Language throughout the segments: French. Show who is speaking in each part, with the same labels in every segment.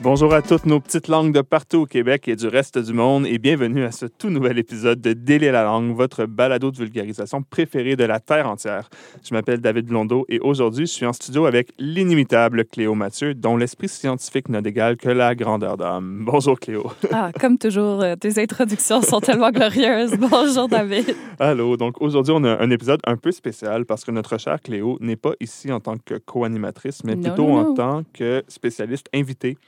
Speaker 1: Bonjour à toutes nos petites langues de partout au Québec et du reste du monde et bienvenue à ce tout nouvel épisode de Délai la langue, votre balado de vulgarisation préféré de la Terre entière. Je m'appelle David Blondeau et aujourd'hui je suis en studio avec l'inimitable Cléo Mathieu dont l'esprit scientifique n'a d'égal que la grandeur d'âme. Bonjour Cléo.
Speaker 2: Ah, comme toujours, euh, tes introductions sont tellement glorieuses. Bonjour David.
Speaker 1: Allô, donc aujourd'hui on a un épisode un peu spécial parce que notre chère Cléo n'est pas ici en tant que co-animatrice mais
Speaker 2: Non,
Speaker 1: plutôt
Speaker 2: non,
Speaker 1: en tant que spécialiste invitée.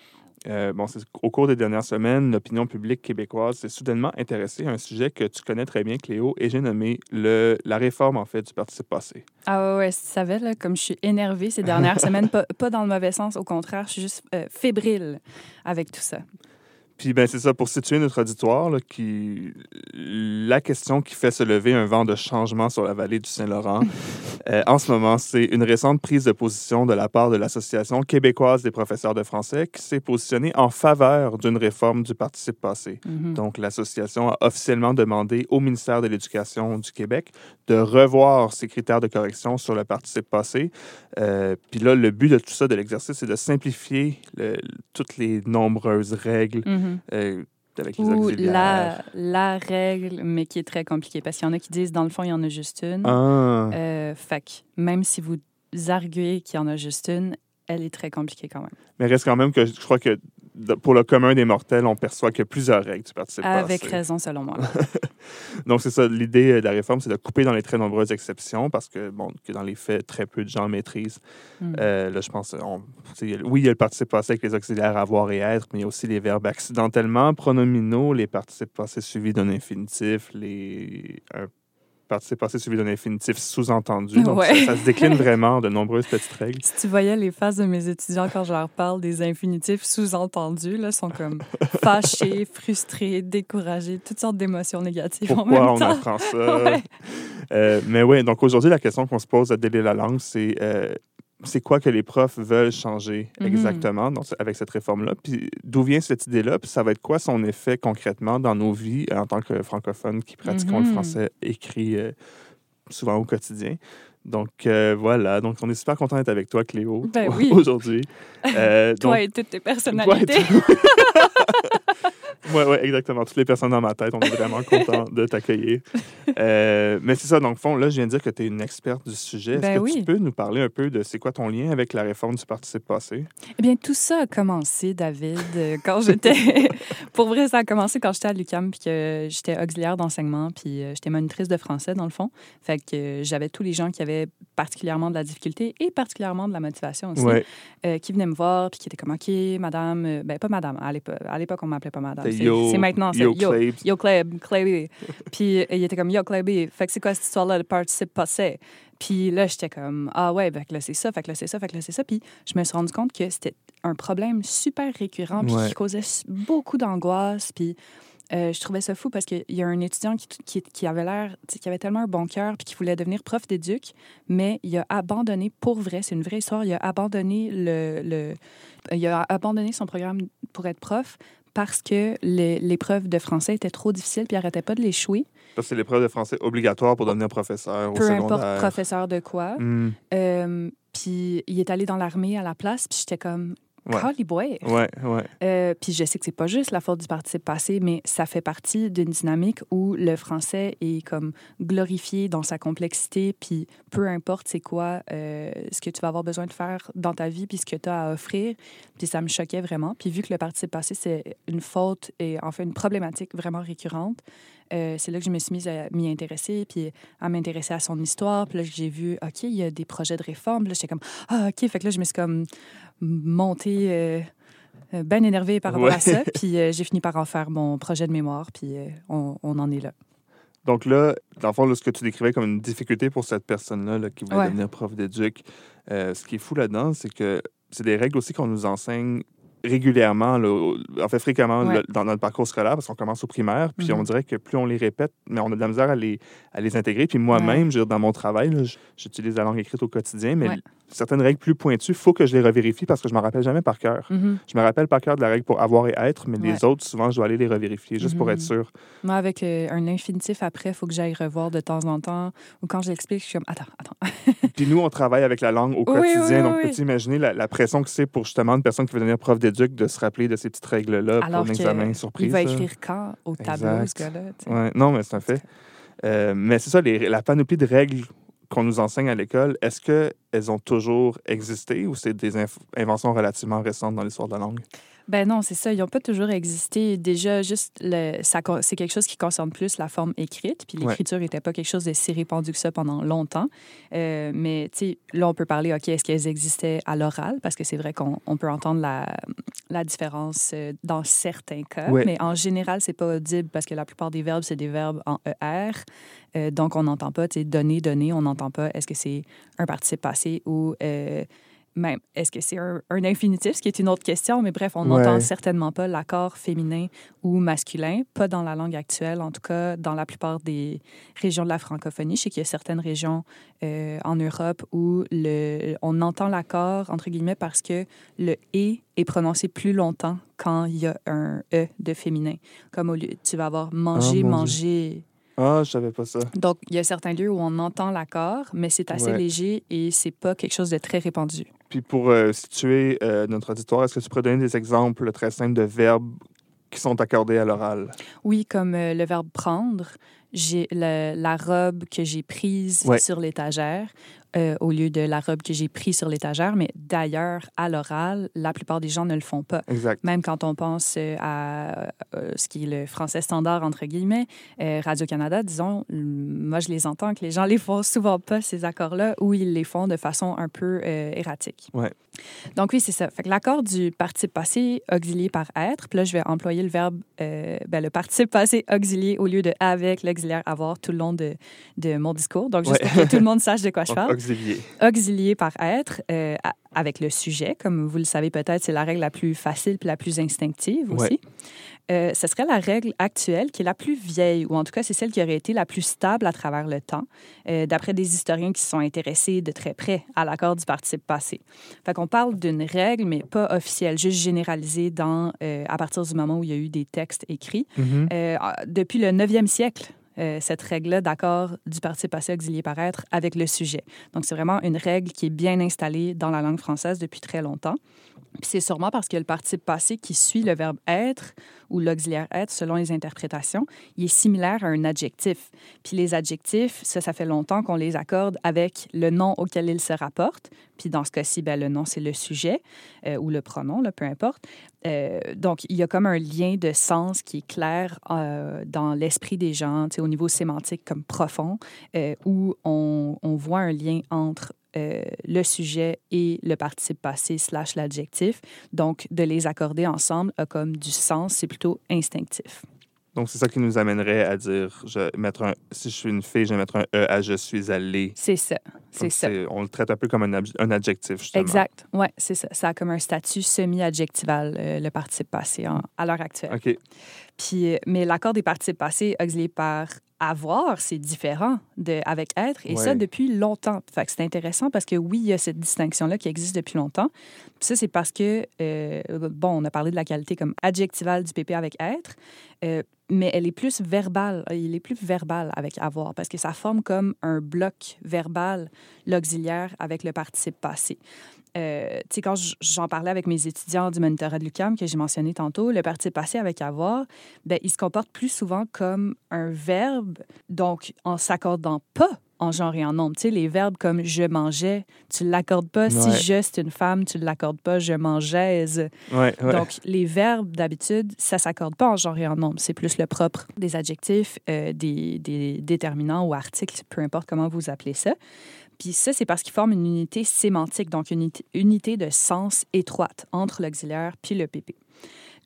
Speaker 1: Euh, bon, c'est- au cours des dernières semaines, l'opinion publique québécoise s'est soudainement intéressée à un sujet que tu connais très bien, Cléo, et j'ai nommé le, la réforme, en fait, du participe passé.
Speaker 2: Ah ouais, ouais, tu savais, là, comme je suis énervée ces dernières semaines, pas, pas dans le mauvais sens, au contraire, je suis juste euh, fébrile avec tout ça.
Speaker 1: Puis, ben, c'est ça, pour situer notre auditoire, là, qui, la question qui fait se lever un vent de changement sur la vallée du Saint-Laurent, euh, en ce moment, c'est une récente prise de position de la part de l'Association québécoise des professeurs de français qui s'est positionnée en faveur d'une réforme du participe passé.
Speaker 2: Mhm.
Speaker 1: Donc, l'association a officiellement demandé au ministère de l'Éducation du Québec de revoir ses critères de correction sur le participe passé. Euh, Puis là, le but de tout ça, de l'exercice, c'est de simplifier le- toutes les nombreuses règles
Speaker 2: Mhm.
Speaker 1: Euh, avec les
Speaker 2: Ou la, la règle, mais qui est très compliquée, parce qu'il y en a qui disent, dans le fond, il y en a juste une.
Speaker 1: Ah,
Speaker 2: Euh, fait que même si vous arguez qu'il y en a juste une, elle est très compliquée quand même.
Speaker 1: mais reste quand même que je crois que de- pour le commun des mortels, on perçoit qu'il y a plusieurs règles du participe
Speaker 2: Avec
Speaker 1: passé.
Speaker 2: raison, selon moi.
Speaker 1: Donc, c'est ça. L'idée de la réforme, c'est de couper dans les très nombreuses exceptions parce que, bon, que dans les faits, très peu de gens maîtrisent.
Speaker 2: Mm.
Speaker 1: Euh, là, je pense, on, oui, il y a le participe passé avec les auxiliaires avoir et être, mais il y a aussi les verbes accidentellement, pronominaux, les participes passés suivis d'un infinitif, les un participe passé suivi d'un infinitif sous-entendu. Donc,
Speaker 2: Ouais.
Speaker 1: ça, ça se décline vraiment en de nombreuses petites règles.
Speaker 2: Si tu voyais les faces de mes étudiants quand je leur parle des infinitifs sous-entendus, là, sont comme fâchés, frustrés, découragés, toutes sortes d'émotions négatives en
Speaker 1: Pourquoi
Speaker 2: même
Speaker 1: on
Speaker 2: temps.
Speaker 1: apprend ça?
Speaker 2: Ouais.
Speaker 1: Euh, mais oui, donc aujourd'hui, la question qu'on se pose à Délai la langue, c'est euh, c'est quoi que les profs veulent changer
Speaker 2: Mhm.
Speaker 1: exactement donc, avec cette réforme-là? Puis d'où vient cette idée-là? Puis ça va être quoi son effet concrètement dans nos vies euh, en tant que francophones qui pratiquons le
Speaker 2: Mhm.
Speaker 1: français écrit euh, souvent au quotidien? Donc euh, voilà, donc on est super content d'être avec toi, Cléo,
Speaker 2: Ben oui.
Speaker 1: aujourd'hui. Euh,
Speaker 2: Toi
Speaker 1: donc-
Speaker 2: et toutes tes
Speaker 1: Toi et
Speaker 2: personnalités.
Speaker 1: Oui, ouais, exactement. Toutes les personnes dans ma tête, on est vraiment content de t'accueillir. Euh, mais c'est ça, donc, fond, là, je viens de dire que tu es une experte du sujet. Est-ce
Speaker 2: Ben
Speaker 1: que tu peux nous parler un peu de c'est quoi ton lien avec la réforme du participe passé?
Speaker 2: Eh bien, tout ça a commencé, David, euh, quand j'étais... Pour vrai, ça a commencé quand j'étais à l'UQAM, puis que j'étais auxiliaire d'enseignement, puis euh, j'étais monitrice de français, dans le fond. Fait que j'avais tous les gens qui avaient particulièrement de la difficulté et particulièrement de la motivation aussi,
Speaker 1: Ouais.
Speaker 2: euh, qui venaient me voir, puis qui étaient comme, OK, madame... ben, pas madame, à l'époque, à l'époque on m'appelait pas madame. C'est maintenant, c'est
Speaker 1: Yo
Speaker 2: Yo.
Speaker 1: Clabe.
Speaker 2: Yo, Clabe, Claby. Puis euh, il était comme Yo, Claby. Fait que c'est quoi cette histoire-là, le participe passé? Puis là, j'étais comme Ah ouais, fait que là, c'est ça, fait que là, c'est ça, fait que là, c'est ça. Puis je me suis rendu compte que c'était un problème super récurrent, puis
Speaker 1: Ouais.
Speaker 2: qui causait beaucoup d'angoisse. Puis euh, je trouvais ça fou parce qu'il y a un étudiant qui, qui, qui avait l'air, qui avait tellement un bon cœur, puis qui voulait devenir prof d'éduc, mais il a abandonné, pour vrai, c'est une vraie histoire, il a abandonné le, le il a abandonné son programme pour être prof parce que l'épreuve de français était trop difficile puis il arrêtait pas de l'échouer.
Speaker 1: Parce que c'est l'épreuve de français obligatoire pour devenir professeur au
Speaker 2: Peu
Speaker 1: secondaire.
Speaker 2: importe professeur de quoi.
Speaker 1: Hmm,
Speaker 2: Euh, puis il est allé dans l'armée à la place puis j'étais comme
Speaker 1: Ouais. Ouais, ouais.
Speaker 2: Euh, puis je sais que c'est pas juste la faute du participe passé, mais ça fait partie d'une dynamique où le français est comme glorifié dans sa complexité, puis peu importe c'est quoi euh, ce que tu vas avoir besoin de faire dans ta vie, puis ce que tu as à offrir. Puis ça me choquait vraiment. Puis vu que le participe passé, c'est une faute et en fait une problématique vraiment récurrente, euh, c'est là que je me suis mise à m'y intéresser, puis à m'intéresser à son histoire. Puis là, j'ai vu, OK, il y a des projets de réforme. Puis là, j'étais comme, ah, OK. Fait que là, je me suis comme montée euh, bien énervée par rapport
Speaker 1: Ouais.
Speaker 2: à ça. Puis euh, j'ai fini par en faire mon projet de mémoire, puis on, on en est là.
Speaker 1: Donc là, dans le fond, là, ce que tu décrivais comme une difficulté pour cette personne-là là, qui voulait
Speaker 2: Ouais.
Speaker 1: devenir prof d'éduc, ce qui est fou là-dedans, c'est que c'est des règles aussi qu'on nous enseigne régulièrement, là, en fait fréquemment
Speaker 2: Ouais.
Speaker 1: dans notre parcours scolaire, parce qu'on commence au primaire, puis
Speaker 2: Mhm.
Speaker 1: on dirait que plus on les répète, mais on a de la misère à les, à les intégrer. Puis moi-même, dans mon travail, j'utilise la langue écrite au quotidien, mais. Certaines règles plus pointues, il faut que je les revérifie parce que je ne me rappelle jamais par cœur.
Speaker 2: Mhm.
Speaker 1: Je me rappelle par cœur de la règle pour avoir et être, mais les
Speaker 2: Ouais.
Speaker 1: autres, souvent, je dois aller les revérifier juste pour
Speaker 2: Mhm.
Speaker 1: être sûr.
Speaker 2: Moi, avec euh, un infinitif après, il faut que j'aille revoir de temps en temps. Ou quand je l'explique, je suis comme, attends, attends.
Speaker 1: Puis nous, on travaille avec la langue au
Speaker 2: Oui,
Speaker 1: quotidien.
Speaker 2: oui,
Speaker 1: donc, peux-tu imaginer la, la pression que c'est pour justement une personne qui veut devenir prof d'éduc de se rappeler de ces petites règles-là pour un examen
Speaker 2: que
Speaker 1: surprise?
Speaker 2: il va écrire quand au tableau,
Speaker 1: Exact.
Speaker 2: ce gars-là.
Speaker 1: Ouais, non, mais c'est un fait. Euh, mais c'est ça, les- la panoplie de règles qu'on nous enseigne à l'école, est-ce qu'elles ont toujours existé ou c'est des inventions relativement récentes dans l'histoire de la langue?
Speaker 2: Ben non, c'est ça. Ils n'ont pas toujours existé. Déjà, juste, le, ça, con- c'est quelque chose qui concerne plus la forme écrite. Puis l'écriture n'était pas quelque chose de si répandu que ça pendant longtemps. Euh, mais, là, on peut parler, OK, est-ce qu'elles existaient à l'oral? Parce que c'est vrai qu'on on peut entendre la, la différence euh, dans certains cas.
Speaker 1: Ouais.
Speaker 2: Mais en général, c'est pas audible parce que la plupart des verbes, c'est des verbes en ER. Euh, donc, on n'entend pas, tu sais, donner, donner, on n'entend pas est-ce que c'est un participe passé ou euh, même est-ce que c'est un, un infinitif, ce qui est une autre question, mais bref, on
Speaker 1: Ouais.
Speaker 2: n'entend certainement pas l'accord féminin ou masculin, pas dans la langue actuelle, en tout cas dans la plupart des régions de la francophonie. Je sais qu'il y a certaines régions euh, en Europe où le, on entend l'accord, entre guillemets, parce que le « et » est prononcé plus longtemps quand il y a un « e » de féminin. Comme au lieu, tu vas avoir « manger,
Speaker 1: Ah, mon
Speaker 2: manger ».
Speaker 1: Ah, je savais pas ça.
Speaker 2: Donc, il y a certains lieux où on entend l'accord, mais c'est assez
Speaker 1: Ouais.
Speaker 2: léger et c'est pas quelque chose de très répandu.
Speaker 1: Puis pour euh, situer euh, notre auditoire, est-ce que tu pourrais donner des exemples très simples de verbes qui sont accordés à l'oral?
Speaker 2: Oui, comme euh, le verbe prendre, j'ai la robe que j'ai prise
Speaker 1: Ouais.
Speaker 2: sur l'étagère euh, au lieu de la robe que j'ai prise sur l'étagère. Mais d'ailleurs, à l'oral, la plupart des gens ne le font pas.
Speaker 1: Exact.
Speaker 2: Même quand on pense euh, à euh, ce qui est le français standard, entre guillemets, euh, Radio-Canada, disons, euh, moi, je les entends que les gens les font souvent pas, ces accords-là, ou ils les font de façon un peu erratique.
Speaker 1: Ouais.
Speaker 2: Donc oui, c'est ça. Fait que l'accord du participe passé auxilié par être, puis là, je vais employer le verbe, ben, le participe passé auxilié au lieu de avec l'auxiliaire avoir tout le long de, de mon discours. Donc, juste
Speaker 1: Ouais.
Speaker 2: pour que tout le monde sache de quoi je parle
Speaker 1: auxilié
Speaker 2: par être euh, avec le sujet, comme vous le savez peut-être, c'est la règle la plus facile puis la plus instinctive
Speaker 1: Ouais.
Speaker 2: aussi. Euh, ce serait la règle actuelle qui est la plus vieille, ou en tout cas, c'est celle qui aurait été la plus stable à travers le temps, euh, d'après des historiens qui se sont intéressés de très près à l'accord du participe passé. Fait qu'on parle d'une règle, mais pas officielle, juste généralisée dans, euh, à partir du moment où il y a eu des textes écrits.
Speaker 1: Mhm.
Speaker 2: Euh, depuis le 9e siècle, euh, cette règle-là d'accord du participe passé auxilié par être avec le sujet. Donc, c'est vraiment une règle qui est bien installée dans la langue française depuis très longtemps. C'est sûrement parce que le participe passé qui suit le verbe être ou l'auxiliaire être, selon les interprétations, il est similaire à un adjectif. Puis les adjectifs, ça, ça fait longtemps qu'on les accorde avec le nom auquel ils se rapportent. Puis dans ce cas-ci, ben, le nom, c'est le sujet euh, ou le pronom, là, peu importe. Euh, donc, il y a comme un lien de sens qui est clair euh, dans l'esprit des gens, au niveau sémantique comme profond, où on voit un lien entre euh, le sujet et le participe passé slash l'adjectif. Donc, de les accorder ensemble a comme du sens, c'est plutôt instinctif.
Speaker 1: Donc, c'est ça qui nous amènerait à dire, je, mettre un, si je suis une fille, je vais mettre un E à je suis allée.
Speaker 2: C'est ça, c'est ça.
Speaker 1: On le traite un peu comme un, un adjectif, justement.
Speaker 2: Exact, oui, c'est ça. Ça a comme un statut semi-adjectival, euh, le participe passé en- à l'heure actuelle.
Speaker 1: OK.
Speaker 2: Puis, euh, mais l'accord des participes passés auxiliés par avoir, c'est différent de avec être, et ça depuis longtemps. Fait que c'est intéressant parce que oui, il y a cette distinction-là qui existe depuis longtemps. Puis ça, c'est parce que, euh, bon, on a parlé de la qualité comme adjectivale du PP avec être, euh, mais elle est plus verbale. Il est plus verbal avec avoir parce que ça forme comme un bloc verbal, l'auxiliaire avec le participe passé. Euh, tu sais, quand j'en parlais avec mes étudiants du monitorat de l'UQAM que j'ai mentionné tantôt, le participe passé avec avoir, ben, il se comporte plus souvent comme un verbe, donc en s'accordant pas en genre et en nombre. Tu sais, les verbes comme je mangeais, tu ne l'accordes pas. Si je, c'est une femme, tu ne l'accordes pas. Je mangeais.
Speaker 1: Ouais, ouais.
Speaker 2: Donc, les verbes, d'habitude, ça ne s'accorde pas en genre et en nombre. C'est plus le propre des adjectifs, euh, des, des déterminants ou articles, peu importe comment vous appelez ça. Puis ça, c'est parce qu'ils forment une unité sémantique, donc une unité, de sens étroite entre l'auxiliaire puis le PP.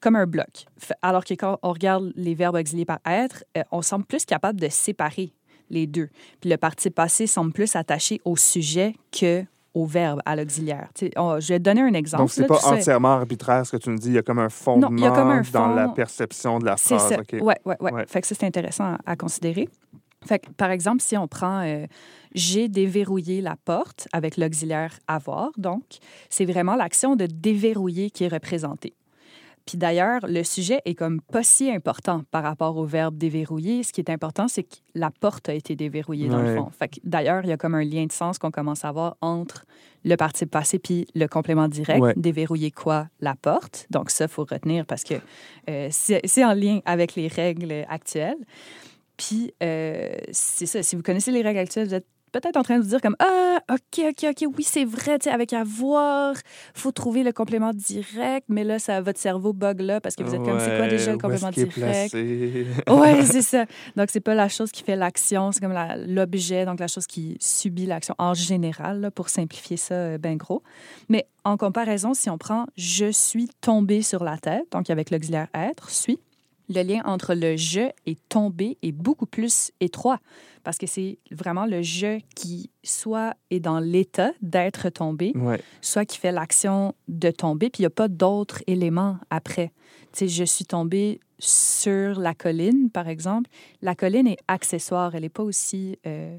Speaker 2: Comme un bloc. Alors que quand on regarde les verbes auxiliés par être, euh, on semble plus capable de séparer les deux. Puis le participe passé semble plus attaché au sujet que au verbe, à l'auxiliaire. Je vais te donner un exemple.
Speaker 1: Donc, c'est pas entièrement arbitraire ce que tu nous dis. Il y a comme un fondement
Speaker 2: comme un
Speaker 1: dans la perception de la
Speaker 2: C'est
Speaker 1: phrase.
Speaker 2: ça.
Speaker 1: OK.
Speaker 2: Ouais, ouais, ouais,
Speaker 1: Ouais.
Speaker 2: Fait que ça, c'est intéressant à, à considérer. Fait que, par exemple, si on prend euh, j'ai déverrouillé la porte avec l'auxiliaire avoir, donc c'est vraiment l'action de déverrouiller qui est représentée. Puis d'ailleurs, le sujet est comme pas si important par rapport au verbe déverrouiller. Ce qui est important, c'est que la porte a été déverrouillée dans le fond. Fait que d'ailleurs, il y a comme un lien de sens qu'on commence à avoir entre le participe passé puis le complément direct.
Speaker 1: Ouais.
Speaker 2: Déverrouiller quoi? La porte. Donc ça, faut retenir parce que euh, c'est c'est en lien avec les règles actuelles. Puis euh, c'est ça, si vous connaissez les règles actuelles, vous êtes peut-être en train de vous dire comme ah ok ok ok oui c'est vrai tu sais avec avoir faut trouver le complément direct mais là ça votre cerveau bug là parce que vous êtes comme c'est quoi déjà le complément direct? Ouais, c'est ça. Donc, c'est pas la chose qui fait l'action, c'est comme la- l'objet, donc la chose qui subit l'action en général, là, pour simplifier ça euh, ben gros. Mais en comparaison, si on prend je suis tombé sur la tête, donc avec l'auxiliaire être, suis, le lien entre le je et tomber est beaucoup plus étroit parce que c'est vraiment le je qui soit est dans l'état d'être tombé,
Speaker 1: Ouais.
Speaker 2: soit qui fait l'action de tomber, puis il n'y a pas d'autres éléments après. Tu sais, je suis tombée sur la colline, par exemple. La colline est accessoire, elle n'est pas aussi euh,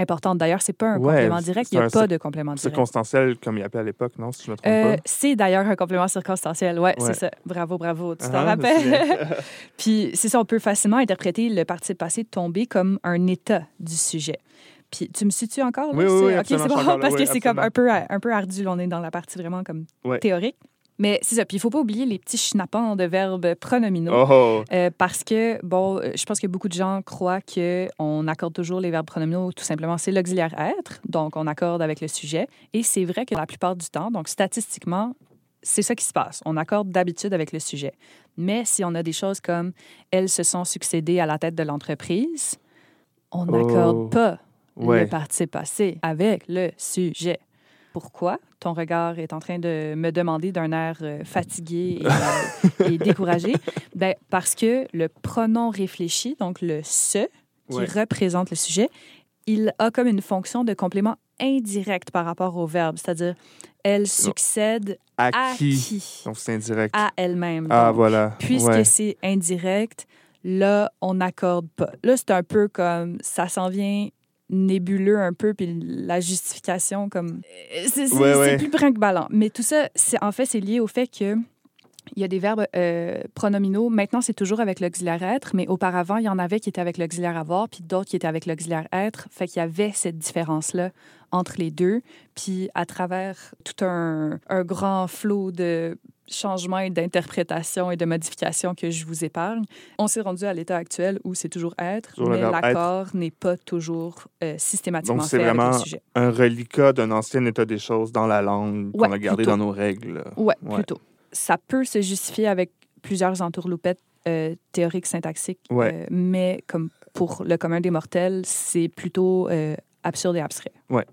Speaker 2: importante. D'ailleurs, c'est pas un
Speaker 1: Ouais,
Speaker 2: complément direct, il n'y a pas de complément direct.
Speaker 1: Circonstanciel, comme il appelait à l'époque, non, si je me trompe
Speaker 2: Euh,
Speaker 1: pas?
Speaker 2: c'est d'ailleurs un complément circonstanciel. Ouais,
Speaker 1: Ouais.
Speaker 2: c'est ça. Bravo, bravo. Tu t'en
Speaker 1: Ah,
Speaker 2: rappelles? Puis c'est ça, on peut facilement interpréter le participe passé tomber comme un état du sujet. Puis tu me suis-tu encore? Là?
Speaker 1: Oui, oui, oui,
Speaker 2: OK, c'est bon, parce que c'est comme un peu, un peu ardu. là, On est dans la partie vraiment comme théorique. Mais c'est ça. Puis il faut pas oublier les petits schnappants de verbes pronominaux.
Speaker 1: Oh, oh.
Speaker 2: Euh, parce que, bon, euh, je pense que beaucoup de gens croient qu'on accorde toujours les verbes pronominaux, tout simplement, c'est l'auxiliaire être, donc on accorde avec le sujet. Et c'est vrai que la plupart du temps, donc statistiquement, c'est ça qui se passe. On accorde d'habitude avec le sujet. Mais si on a des choses comme elles se sont succédées à la tête de l'entreprise, on
Speaker 1: Oh.
Speaker 2: n'accorde pas
Speaker 1: Ouais.
Speaker 2: le participe passé avec le sujet. Pourquoi? Ton regard est en train de me demander d'un air euh, fatigué et, euh, et découragé? Ben, parce que le pronom réfléchi, donc le ce, qui
Speaker 1: Ouais.
Speaker 2: représente le sujet, il a comme une fonction de complément indirect par rapport au verbe, c'est-à-dire elle succède
Speaker 1: À
Speaker 2: à
Speaker 1: qui?
Speaker 2: qui?
Speaker 1: Donc, c'est indirect.
Speaker 2: À elle-même.
Speaker 1: Ah,
Speaker 2: Donc,
Speaker 1: voilà.
Speaker 2: Puisque
Speaker 1: Ouais.
Speaker 2: c'est indirect, là, on n'accorde pas. Là, c'est un peu comme ça s'en vient nébuleux un peu, puis la justification comme euh, c'est
Speaker 1: Ouais, ouais.
Speaker 2: plus brinque-ballant. Mais tout ça, c'est en fait, c'est lié au fait que il y a des verbes euh, pronominaux. Maintenant, c'est toujours avec l'auxiliaire être, mais auparavant, il y en avait qui étaient avec l'auxiliaire avoir, puis d'autres qui étaient avec l'auxiliaire être. Fait qu'il y avait cette différence-là entre les deux. Puis à travers tout un, un grand flot de changements et d'interprétations et de modifications que je vous épargne, on s'est rendu à l'état actuel où c'est toujours être,
Speaker 1: Toujours
Speaker 2: mais l'accord n'est pas toujours euh, systématiquement
Speaker 1: Donc, c'est
Speaker 2: fait avec
Speaker 1: vraiment
Speaker 2: le sujet.
Speaker 1: Un reliquat d'un ancien état des choses dans la langue qu'on
Speaker 2: Ouais,
Speaker 1: a gardé
Speaker 2: plutôt.
Speaker 1: dans nos règles. là.
Speaker 2: Ouais,
Speaker 1: Ouais.
Speaker 2: plutôt. Ça peut se justifier avec plusieurs entourloupettes euh, théoriques, syntaxiques,
Speaker 1: Ouais.
Speaker 2: euh, mais comme pour le commun des mortels, c'est plutôt absurde et abstrait.
Speaker 1: Ouais.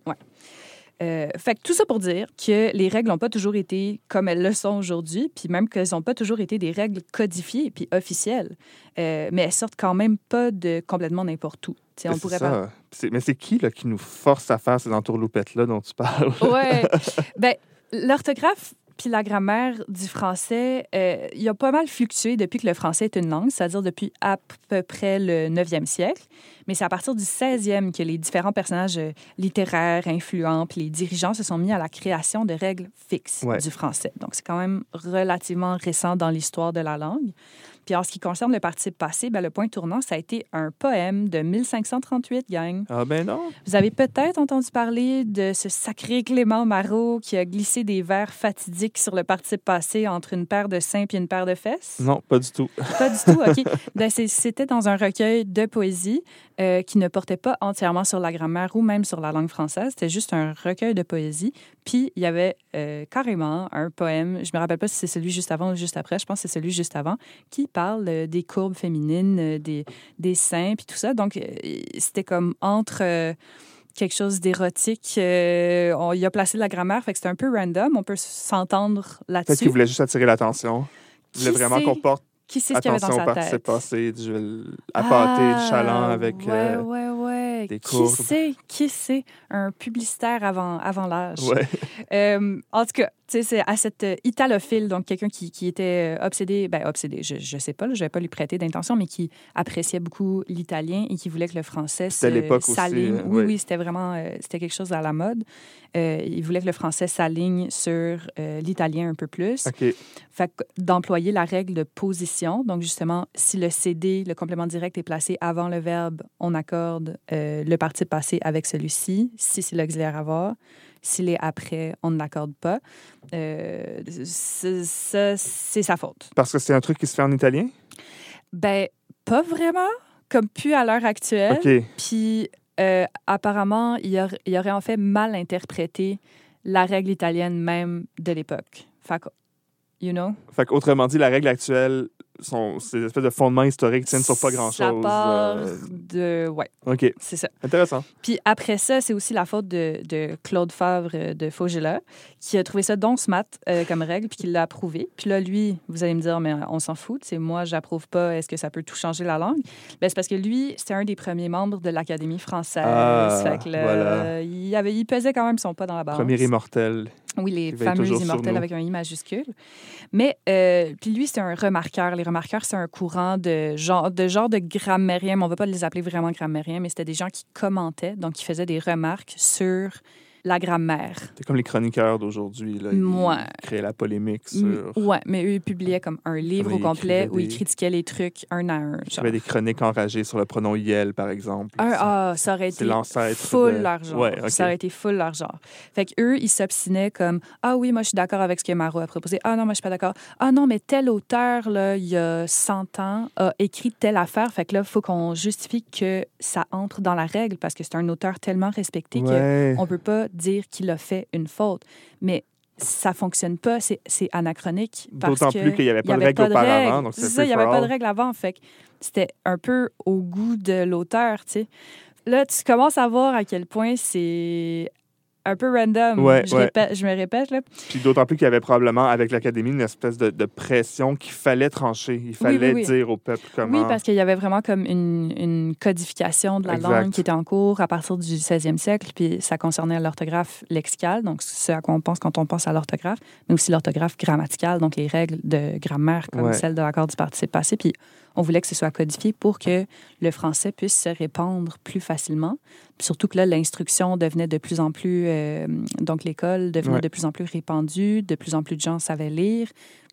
Speaker 2: Euh, fait que tout ça pour dire que les règles n'ont pas toujours été comme elles le sont aujourd'hui, puis même qu'elles n'ont pas toujours été des règles codifiées puis officielles, Euh, mais elles sortent quand même pas de complètement n'importe où. Tu sais, on pourrait
Speaker 1: ça.
Speaker 2: pas
Speaker 1: Mais c'est qui là, qui nous force à faire ces entourloupettes-là dont tu parles?
Speaker 2: Ouais. ben, l'orthographe puis la grammaire du français, euh, il a pas mal fluctué depuis que le français est une langue, c'est-à-dire depuis à peu près le 9e siècle. Mais c'est à partir du 16e que les différents personnages euh, littéraires, influents, puis les dirigeants se sont mis à la création de règles fixes
Speaker 1: Ouais.
Speaker 2: du français. Donc, c'est quand même relativement récent dans l'histoire de la langue. Puis en ce qui concerne le participe passé, ben, le point tournant, ça a été un poème de 1538, gang.
Speaker 1: Ah ben non.
Speaker 2: Vous avez peut-être entendu parler de ce sacré Clément Marot qui a glissé des vers fatidiques sur le participe passé entre une paire de seins et une paire de fesses?
Speaker 1: Non, pas du tout.
Speaker 2: Pas du tout, OK. Ben, C'était dans un recueil de poésie euh, qui ne portait pas entièrement sur la grammaire ou même sur la langue française. C'était juste un recueil de poésie. Puis, il y avait euh, carrément un poème, je me rappelle pas si c'est celui juste avant ou juste après, je pense que c'est celui juste avant, qui parle euh, des courbes féminines, euh, des, des seins, puis tout ça. Donc, euh, c'était comme entre... quelque chose d'érotique. euh, on y a placé de la grammaire, fait que c'était un peu random. On peut s'entendre
Speaker 1: Peut-être
Speaker 2: là-dessus.
Speaker 1: qu'il voulait juste attirer l'attention. Il voulait vraiment qu'on porte
Speaker 2: Qui sait ce qu'il y avait dans sa tête?
Speaker 1: passé, du appâté, du chaland
Speaker 2: Ah,
Speaker 1: avec...
Speaker 2: Ouais,
Speaker 1: euh,
Speaker 2: ouais, ouais.
Speaker 1: des
Speaker 2: Qui sait? Qui sait? Un publicitaire avant, avant l'âge.
Speaker 1: ouais.
Speaker 2: Euh, en tout cas, c'est à cet euh, italophile, donc quelqu'un qui, qui était euh, obsédé, ben obsédé, je, je sais pas, là, je vais pas lui prêter d'intention, mais qui appréciait beaucoup l'italien et qui voulait que le français s'aligne.
Speaker 1: euh,
Speaker 2: oui,
Speaker 1: oui.
Speaker 2: oui, c'était vraiment, euh, c'était quelque chose à la mode. Euh, il voulait que le français s'aligne sur euh, l'italien un peu plus. Fait d'employer la règle de position. Donc, justement, si le CD, le complément direct, est placé avant le verbe, on accorde le participe passé avec celui-ci. Si c'est l'auxiliaire avoir. S'il est après, on ne l'accorde pas. Euh, c'est- ça, c'est sa faute.
Speaker 1: Parce que c'est un truc qui se fait en italien?
Speaker 2: Ben, pas vraiment, comme plus à l'heure actuelle.
Speaker 1: OK.
Speaker 2: Puis, euh, apparemment, il, aurait- il aurait en fait mal interprété la règle italienne même de l'époque. Fait que, you know?
Speaker 1: Fait qu'autrement dit, la règle actuelle, sont, ces espèces de fondements historiques tiennent sur pas
Speaker 2: Ça
Speaker 1: grand-chose.
Speaker 2: part
Speaker 1: euh,
Speaker 2: de... Ouais,
Speaker 1: OK.
Speaker 2: c'est ça.
Speaker 1: Intéressant.
Speaker 2: Puis après ça, c'est aussi la faute de, de Claude Favre euh, de Faugela, qui a trouvé ça donc smart euh, comme règle, puis qui l'a approuvé. Puis là, lui, vous allez me dire, mais on s'en fout, c'est moi, j'approuve pas, est-ce que ça peut tout changer la langue? Ben, c'est parce que lui, c'était un des premiers membres de l'Académie française.
Speaker 1: Ah,
Speaker 2: fait que là,
Speaker 1: voilà.
Speaker 2: il, avait, il pesait quand même son pas dans la balance.
Speaker 1: Premier immortel.
Speaker 2: Oui, les fameux immortels avec un I majuscule. Mais, euh, puis lui, c'est un remarqueur. Les remarqueurs, c'est un courant de genre, de genre de grammairiens, mais on ne va pas les appeler vraiment grammairiens, mais c'était des gens qui commentaient, donc qui faisaient des remarques sur la grammaire.
Speaker 1: C'est comme les chroniqueurs d'aujourd'hui. Là. Ils créaient la polémique sur...
Speaker 2: Ouais, mais eux, ils publiaient comme un livre au
Speaker 1: ils
Speaker 2: complet où ils critiquaient les trucs un à un.
Speaker 1: Il y
Speaker 2: genre.
Speaker 1: avait des chroniques enragées sur le pronom Yel, par exemple.
Speaker 2: Un, ah, ça aurait été full
Speaker 1: de-
Speaker 2: leur genre.
Speaker 1: Ouais, ok.
Speaker 2: Ça aurait été full leur genre. Fait qu'eux, ils s'obstinaient comme Ah oui, moi, je suis d'accord avec ce que Marot a proposé. Ah non, moi, je suis pas d'accord. Ah non, mais tel auteur, là, il y a 100 ans, a écrit telle affaire. Fait que là, il faut qu'on justifie que ça entre dans la règle parce que c'est un auteur tellement respecté
Speaker 1: Ouais.
Speaker 2: qu'on peut pas dire qu'il a fait une faute. Mais ça fonctionne pas, c'est c'est anachronique.
Speaker 1: D'autant plus qu'il n'y avait pas
Speaker 2: y
Speaker 1: de règles auparavant.
Speaker 2: C'est ça, il n'y avait pas de règles avant. Fait que c'était un peu au goût de l'auteur, tu sais. Là, tu commences à voir à quel point c'est un peu random.
Speaker 1: Ouais,
Speaker 2: je,
Speaker 1: ouais.
Speaker 2: répète, je me répète, là.
Speaker 1: Puis d'autant plus qu'il y avait probablement, avec l'Académie, une espèce de, de pression qu'il fallait trancher. Il fallait
Speaker 2: oui, oui.
Speaker 1: dire au peuple comment...
Speaker 2: Oui, parce qu'il y avait vraiment comme une, une codification de la
Speaker 1: Exact.
Speaker 2: langue qui était en cours à partir du 16e siècle, puis ça concernait l'orthographe lexicale, donc ce à quoi on pense quand on pense à l'orthographe, mais aussi l'orthographe grammaticale, donc les règles de grammaire comme
Speaker 1: Ouais.
Speaker 2: celles de l'accord du participe passé, puis on voulait que ce soit codifié pour que le français puisse se répandre plus facilement. Surtout que là, l'instruction devenait de plus en plus... euh, donc l'école devenait
Speaker 1: Ouais.
Speaker 2: de plus en plus répandue, de plus en plus de gens savaient lire.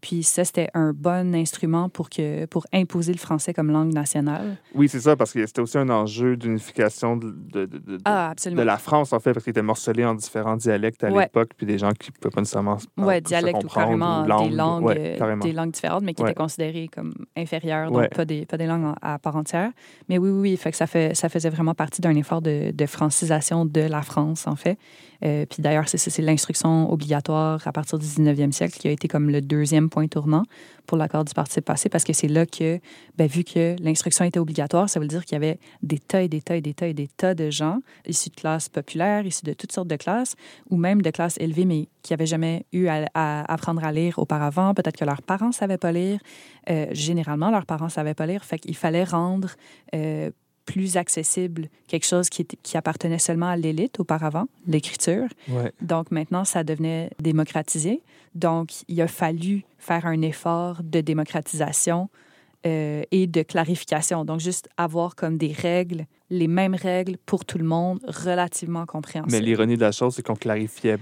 Speaker 2: Puis ça, c'était un bon instrument pour, que, pour imposer le français comme langue nationale.
Speaker 1: Oui, c'est ça, parce que c'était aussi un enjeu d'unification de, de, de- de-
Speaker 2: Ah,
Speaker 1: de la France, en fait, parce qu'il était morcelé en différents dialectes à
Speaker 2: Ouais.
Speaker 1: l'époque, puis des gens qui ne pouvaient pas nécessairement
Speaker 2: Ouais,
Speaker 1: se
Speaker 2: dialecte ou carrément
Speaker 1: ou
Speaker 2: des langues,
Speaker 1: Ouais,
Speaker 2: euh,
Speaker 1: carrément.
Speaker 2: des langues différentes, mais qui étaient considérées comme inférieures, donc pas, des, pas des langues à part entière. Mais oui, oui, oui, fait que ça, fait, ça faisait vraiment partie d'un effort de, de francisation de la France, en fait. Euh, puis d'ailleurs, c'est l'instruction obligatoire à partir du 19e siècle qui a été comme le deuxième point tournant pour l'accord du participe passé, parce que c'est là que, ben, vu que l'instruction était obligatoire, ça veut dire qu'il y avait des tas et des tas et des tas et des tas de gens issus de classes populaires, issus de toutes sortes de classes, ou même de classes élevées, mais qui n'avaient jamais eu à, à apprendre à lire auparavant. Peut-être que leurs parents ne savaient pas lire. Euh, généralement, leurs parents ne savaient pas lire. Fait qu'il fallait rendre euh, plus accessible quelque chose qui, appartenait seulement à l'élite auparavant, l'écriture.
Speaker 1: Ouais.
Speaker 2: Donc maintenant, ça devenait démocratisé. Donc, il a fallu faire un effort de démocratisation euh, et de clarification. Donc, juste avoir comme des règles, les mêmes règles pour tout le monde, relativement
Speaker 1: Mais
Speaker 2: compréhensibles.
Speaker 1: l'ironie de la chose, c'est qu'on clarifiait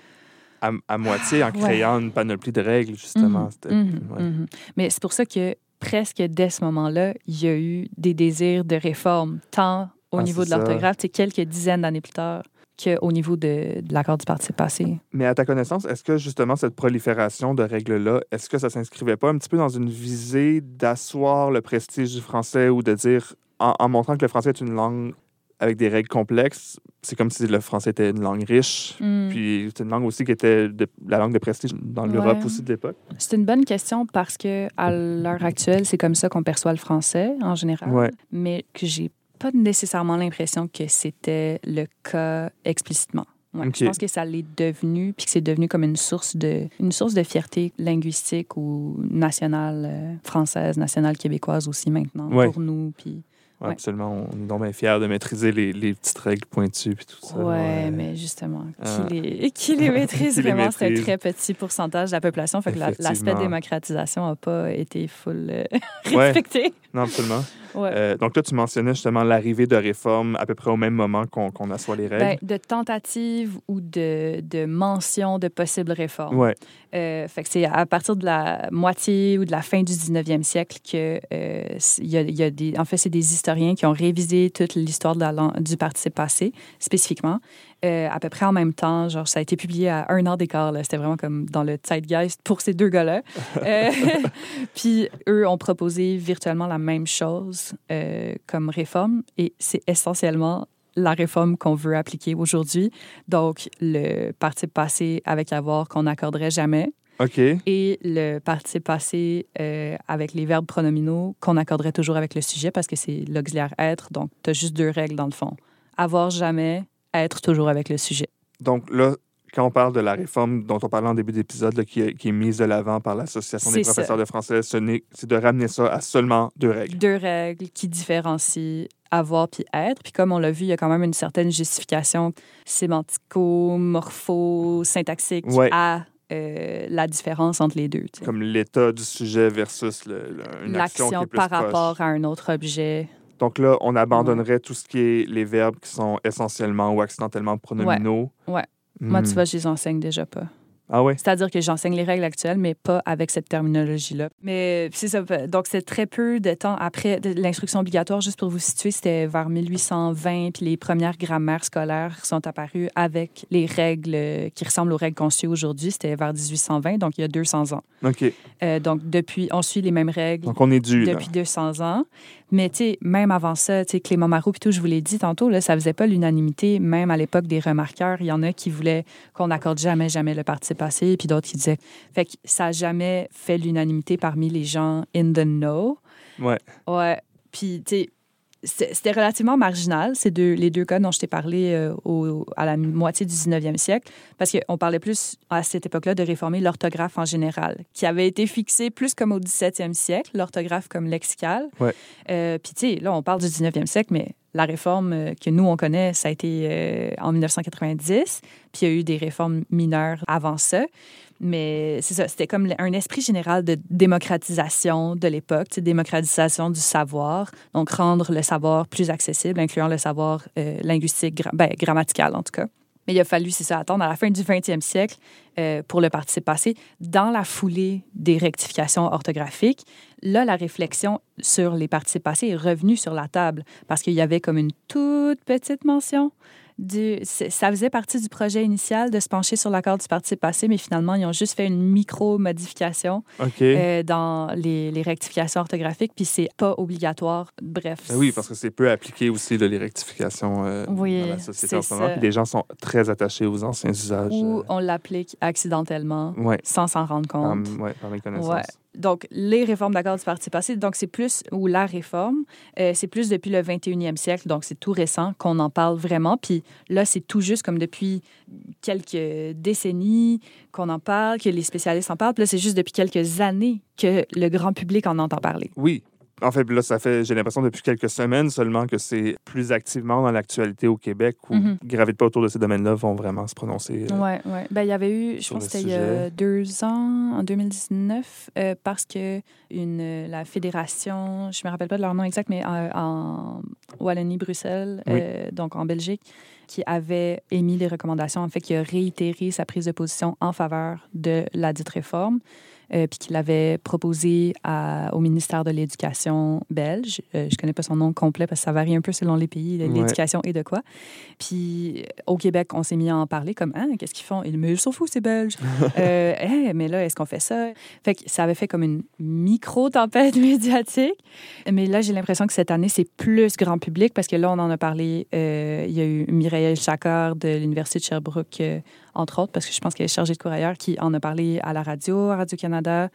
Speaker 1: à, à moitié en
Speaker 2: Ouais.
Speaker 1: créant une panoplie de règles, justement.
Speaker 2: Mhm, mhm,
Speaker 1: ouais.
Speaker 2: mhm. Mais c'est pour ça que presque dès ce moment-là, il y a eu des désirs de réforme, tant au
Speaker 1: Ah,
Speaker 2: niveau de l'orthographe, c'est quelques dizaines d'années plus tard, qu'au niveau de, de l'accord du participe passé.
Speaker 1: Mais à ta connaissance, est-ce que justement cette prolifération de règles-là, est-ce que ça s'inscrivait pas un petit peu dans une visée d'asseoir le prestige du français ou de dire, en, en montrant que le français est une langue avec des règles complexes, c'est comme si le français était une langue riche,
Speaker 2: Hmm.
Speaker 1: puis c'est une langue aussi qui était de- la langue de prestige dans l'Europe
Speaker 2: Ouais.
Speaker 1: aussi de l'époque.
Speaker 2: C'est une bonne question parce que à l'heure actuelle, c'est comme ça qu'on perçoit le français en général,
Speaker 1: Ouais.
Speaker 2: mais que j'ai pas nécessairement l'impression que c'était le cas explicitement. Ouais. Je pense que ça l'est devenu, puis que c'est devenu comme une source de, une source de fierté linguistique ou nationale euh, française, nationale québécoise aussi maintenant
Speaker 1: Ouais.
Speaker 2: pour nous. Puis Ouais.
Speaker 1: Absolument. On est donc bien fiers de maîtriser les, les petites règles pointues puis tout ça.
Speaker 2: Ouais, mais justement, qui, les, qui les maîtrise
Speaker 1: Qui
Speaker 2: vraiment, c'est un très petit pourcentage de la population. Fait que la- l'aspect démocratisation n'a pas été full euh, respecté.
Speaker 1: Non, absolument.
Speaker 2: Ouais.
Speaker 1: Euh, donc là, tu mentionnais justement l'arrivée de réformes à peu près au même moment qu'on assoit les
Speaker 2: Ben,
Speaker 1: règles.
Speaker 2: de tentatives ou de, de mentions de possibles réformes.
Speaker 1: ouais.
Speaker 2: Euh, fait que c'est à partir de la moitié ou de la fin du 19e siècle que euh, il y a, il y a des, en fait, c'est des historiens qui ont révisé toute l'histoire du participe passé spécifiquement. Euh, à peu près en même temps, genre ça a été publié à un an d'écart. C'était vraiment comme dans le zeitgeist pour ces deux gars-là. Euh, puis eux ont proposé virtuellement la même chose euh, comme réforme et c'est essentiellement la réforme qu'on veut appliquer aujourd'hui. Donc, le participe passé avec avoir qu'on n'accorderait jamais
Speaker 1: OK.
Speaker 2: et le participe passé avec les verbes pronominaux qu'on accorderait toujours avec le sujet parce que c'est l'auxiliaire être. Donc, tu as juste deux règles dans le fond. Avoir jamais, être toujours avec le sujet.
Speaker 1: Donc là, quand on parle de la réforme dont on parlait en début d'épisode, qui, est- qui est mise de l'avant par l'Association des
Speaker 2: ça.
Speaker 1: professeurs de français, ce c'est de ramener ça à seulement deux règles.
Speaker 2: Deux règles qui différencient avoir puis être. Puis comme on l'a vu, il y a quand même une certaine justification sémantico, morpho, syntaxique
Speaker 1: Ouais.
Speaker 2: à euh, la différence entre les deux.
Speaker 1: Comme l'état du sujet versus le- le- une action qui
Speaker 2: L'action
Speaker 1: est plus
Speaker 2: par
Speaker 1: proche.
Speaker 2: rapport à un autre objet.
Speaker 1: Donc là, on abandonnerait tout ce qui est les verbes qui sont essentiellement ou accidentellement pronominaux.
Speaker 2: Ouais. Moi,
Speaker 1: Hmm.
Speaker 2: tu vois, je les enseigne déjà pas.
Speaker 1: Ah ouais?
Speaker 2: C'est-à-dire que j'enseigne les règles actuelles, mais pas avec cette terminologie-là. Mais c'est ça. Donc, c'est très peu de temps après l'instruction obligatoire. Juste pour vous situer, c'était vers 1820, puis les premières grammaires scolaires sont apparues avec les règles euh, qui ressemblent aux règles qu'on suit aujourd'hui. C'était vers 1820, donc il y a 200 ans.
Speaker 1: OK.
Speaker 2: Euh, donc, depuis, on suit les mêmes règles
Speaker 1: Donc on est dû. là.
Speaker 2: depuis 200 ans. Mais tu sais, même avant ça, tu sais, Clément Marot, puis tout, je vous l'ai dit tantôt, là, ça faisait pas l'unanimité. Même à l'époque des remarqueurs, il y en a qui voulaient qu'on n'accorde jamais, jamais le parti passé, puis d'autres qui disaient. Fait que ça n'a jamais fait l'unanimité parmi les gens in the know.
Speaker 1: Ouais.
Speaker 2: Ouais. Puis, tu sais, c'était relativement marginal, ces deux, les deux cas dont je t'ai parlé euh, au- à la moitié du 19e siècle, parce qu'on parlait plus à cette époque-là de réformer l'orthographe en général, qui avait été fixée plus comme au 17e siècle, l'orthographe comme lexicale.
Speaker 1: Ouais.
Speaker 2: Euh, Puis, tu sais, là, on parle du 19e siècle, mais la réforme euh, que nous, on connaît, ça a été euh, en 1990, puis il y a eu des réformes mineures avant ça. Mais c'est ça, c'était comme un esprit général de démocratisation de l'époque, démocratisation du savoir, donc rendre le savoir plus accessible, incluant le savoir euh, linguistique, ben, grammatical en tout cas. Mais il a fallu, c'est attendre à la fin du 20e siècle euh, pour le participe passé, dans la foulée des rectifications orthographiques. Là, la réflexion sur les participes passés est revenue sur la table parce qu'il y avait comme une toute petite mention. Du, ça faisait partie du projet initial de se pencher sur l'accord du participe passé, mais finalement, ils ont juste fait une micro-modification euh, dans les, les rectifications orthographiques, puis c'est pas obligatoire. Bref.
Speaker 1: Ben oui, parce que c'est peu appliqué aussi, là, les rectifications euh,
Speaker 2: Oui,
Speaker 1: dans la société en ce moment. Puis les gens sont très attachés aux anciens usages.
Speaker 2: Ou
Speaker 1: euh,
Speaker 2: on l'applique accidentellement
Speaker 1: ouais,
Speaker 2: sans s'en rendre compte.
Speaker 1: par méconnaissance.
Speaker 2: Ouais. Donc, les réformes d'accord du Parti passé, donc c'est plus, ou la réforme, euh, c'est plus depuis le 21e siècle, donc c'est tout récent qu'on en parle vraiment. Puis là, c'est tout juste comme depuis quelques décennies qu'on en parle, que les spécialistes en parlent. Puis là, c'est juste depuis quelques années que le grand public en entend parler.
Speaker 1: Oui. En fait, là, ça fait, j'ai l'impression, depuis quelques semaines seulement que c'est plus activement dans l'actualité au Québec où qui gravitent pas autour de ces domaines-là vont vraiment se prononcer. euh,
Speaker 2: Ouais, ouais. Ben, il y avait eu, je pense que c'était il y a deux ans, en 2019, euh, parce que une, la fédération, je me rappelle pas de leur nom exact, mais euh, en Wallonie-Bruxelles,
Speaker 1: Oui.
Speaker 2: euh, donc en Belgique, qui avait émis les recommandations, en fait, qui a réitéré sa prise de position en faveur de la dite réforme. Euh, puis qu'il avait proposé à- au ministère de l'Éducation belge. Euh, je connais pas son nom complet parce que ça varie un peu selon les pays,
Speaker 1: Ouais.
Speaker 2: l'éducation et de quoi. Puis au Québec, on s'est mis à en parler comme hein, qu'est-ce qu'ils font? Ils sont fous, ces Belges. euh, Eh, mais là, est-ce qu'on fait ça? Fait que ça avait fait comme une micro-tempête médiatique. Mais là, j'ai l'impression que cette année, c'est plus grand public parce que là, on en a parlé. euh, il y a eu Mireille Chakar de l'Université de Sherbrooke, euh, entre autres, parce que je pense qu'elle est chargée de cours ailleurs, qui en a parlé à la radio, à Radio-Canada.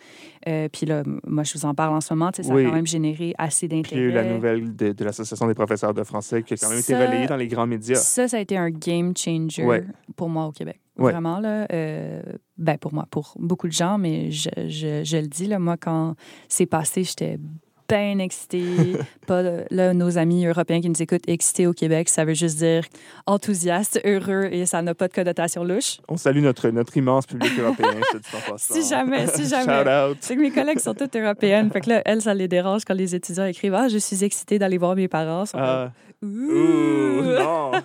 Speaker 2: Euh, puis là, moi, je vous en parle en ce moment. Ça
Speaker 1: Oui.
Speaker 2: a quand même généré assez
Speaker 1: Puis il y a eu la
Speaker 2: d'intérêt.
Speaker 1: nouvelle de, de l'Association des professeurs de français qui a quand même été relayée dans les grands médias.
Speaker 2: Ça, ça a été un game changer
Speaker 1: Ouais.
Speaker 2: pour moi au Québec.
Speaker 1: Ouais.
Speaker 2: Vraiment, là. euh, ben, pour moi, pour beaucoup de gens, mais je, je, je le dis, là, moi, quand c'est passé, j'étais bien excités. pas, là, nos amis européens qui nous écoutent, excités au Québec, ça veut juste dire enthousiaste, heureux et ça n'a pas de connotation louche.
Speaker 1: On salue notre, notre immense public européen, je te.
Speaker 2: Si jamais, si jamais.
Speaker 1: Shout out.
Speaker 2: C'est que mes collègues sont toutes européennes. Fait que là, elles, ça les dérange quand les étudiants écrivent Ah, je suis excitée d'aller voir mes parents. Sont
Speaker 1: Ah,
Speaker 2: comme,
Speaker 1: ouh, non.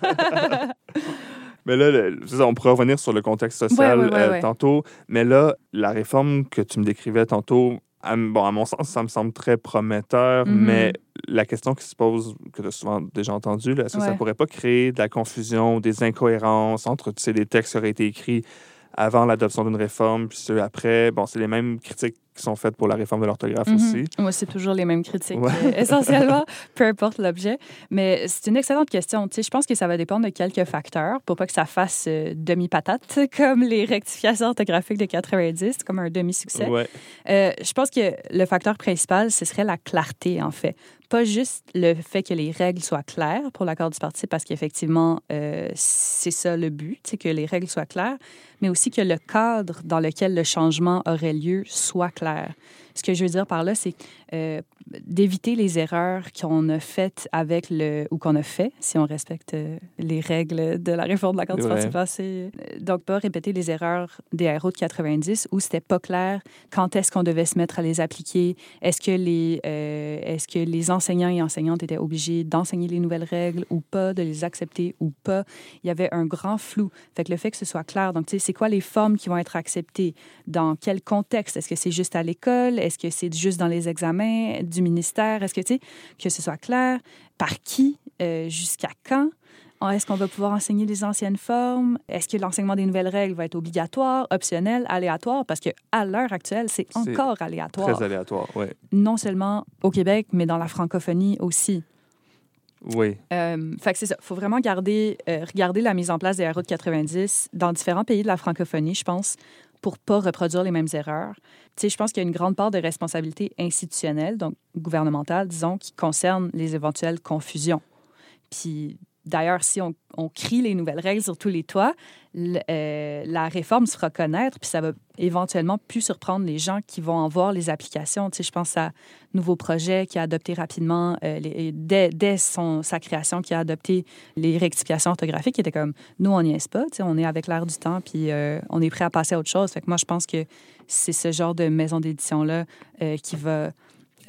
Speaker 1: Mais là, on pourrait revenir sur le contexte social
Speaker 2: Ouais, ouais, ouais,
Speaker 1: euh, tantôt. Mais là, la réforme que tu me décrivais tantôt, à, bon, à mon sens, ça me semble très prometteur,
Speaker 2: Mhm.
Speaker 1: mais la question qui se pose, que tu as souvent déjà entendue, est-ce que ça
Speaker 2: Ouais.
Speaker 1: pourrait pas créer de la confusion, des incohérences entre tu sais, des textes qui auraient été écrits avant l'adoption d'une réforme, puis ceux après? Bon, c'est les mêmes critiques qui sont faites pour la réforme de l'orthographe
Speaker 2: Mhm.
Speaker 1: aussi.
Speaker 2: Moi, c'est toujours les mêmes critiques,
Speaker 1: Ouais.
Speaker 2: euh, essentiellement, peu importe l'objet. Mais c'est une excellente question. Tu sais, je pense que ça va dépendre de quelques facteurs pour pas que ça fasse euh, demi-patate, comme les rectifications orthographiques de 90, comme un demi-succès.
Speaker 1: Ouais.
Speaker 2: Euh, je pense que le facteur principal, ce serait la clarté, en fait. Pas juste le fait que les règles soient claires pour l'accord du parti, parce qu'effectivement, euh, c'est ça le but, c'est que les règles soient claires, mais aussi que le cadre dans lequel le changement aurait lieu soit clair. Ce que je veux dire par là, c'est euh, d'éviter les erreurs qu'on a faites avec le ou qu'on a fait, si on respecte euh, les règles de la réforme de l'accord du
Speaker 1: C'est
Speaker 2: parti
Speaker 1: vrai.
Speaker 2: passé. Euh, Donc, pas répéter les erreurs des RO de 90 où c'était pas clair quand est-ce qu'on devait se mettre à les appliquer. Est-ce que les euh, est-ce que les enseignants et enseignantes étaient obligés d'enseigner les nouvelles règles ou pas, de les accepter ou pas? Il y avait un grand flou. Fait que le fait que ce soit clair, donc tu sais, c'est quoi les formes qui vont être acceptées, dans quel contexte, est-ce que c'est juste à l'école, est-ce que c'est juste dans les examens du ministère, est-ce que tu sais que ce soit clair, par qui, euh, jusqu'à quand? Est-ce qu'on va pouvoir enseigner les anciennes formes? Est-ce que l'enseignement des nouvelles règles va être obligatoire, optionnel, aléatoire? Parce qu'à l'heure actuelle, c'est encore aléatoire.
Speaker 1: Très aléatoire, oui.
Speaker 2: Non seulement au Québec, mais dans la francophonie aussi.
Speaker 1: Oui.
Speaker 2: Euh, fait que c'est ça. Il faut vraiment garder, euh, regarder la mise en place des RO de 90 dans différents pays de la francophonie, je pense, pour pas reproduire les mêmes erreurs. Tu sais, je pense qu'il y a une grande part de responsabilité institutionnelle, donc gouvernementale, disons, qui concerne les éventuelles confusions. Puis d'ailleurs, si on, crie les nouvelles règles sur tous les toits, euh, la réforme se fera connaître, puis ça va éventuellement plus surprendre les gens qui vont en voir les applications. Tu sais, je pense à Nouveau Projet qui a adopté rapidement, euh, dès, sa création, qui a adopté les rectifications orthographiques, qui étaient comme, nous, on n'y est pas, tu sais, on est avec l'air du temps, puis euh, on est prêt à passer à autre chose. Fait moi, je pense que c'est ce genre de maison d'édition-là qui va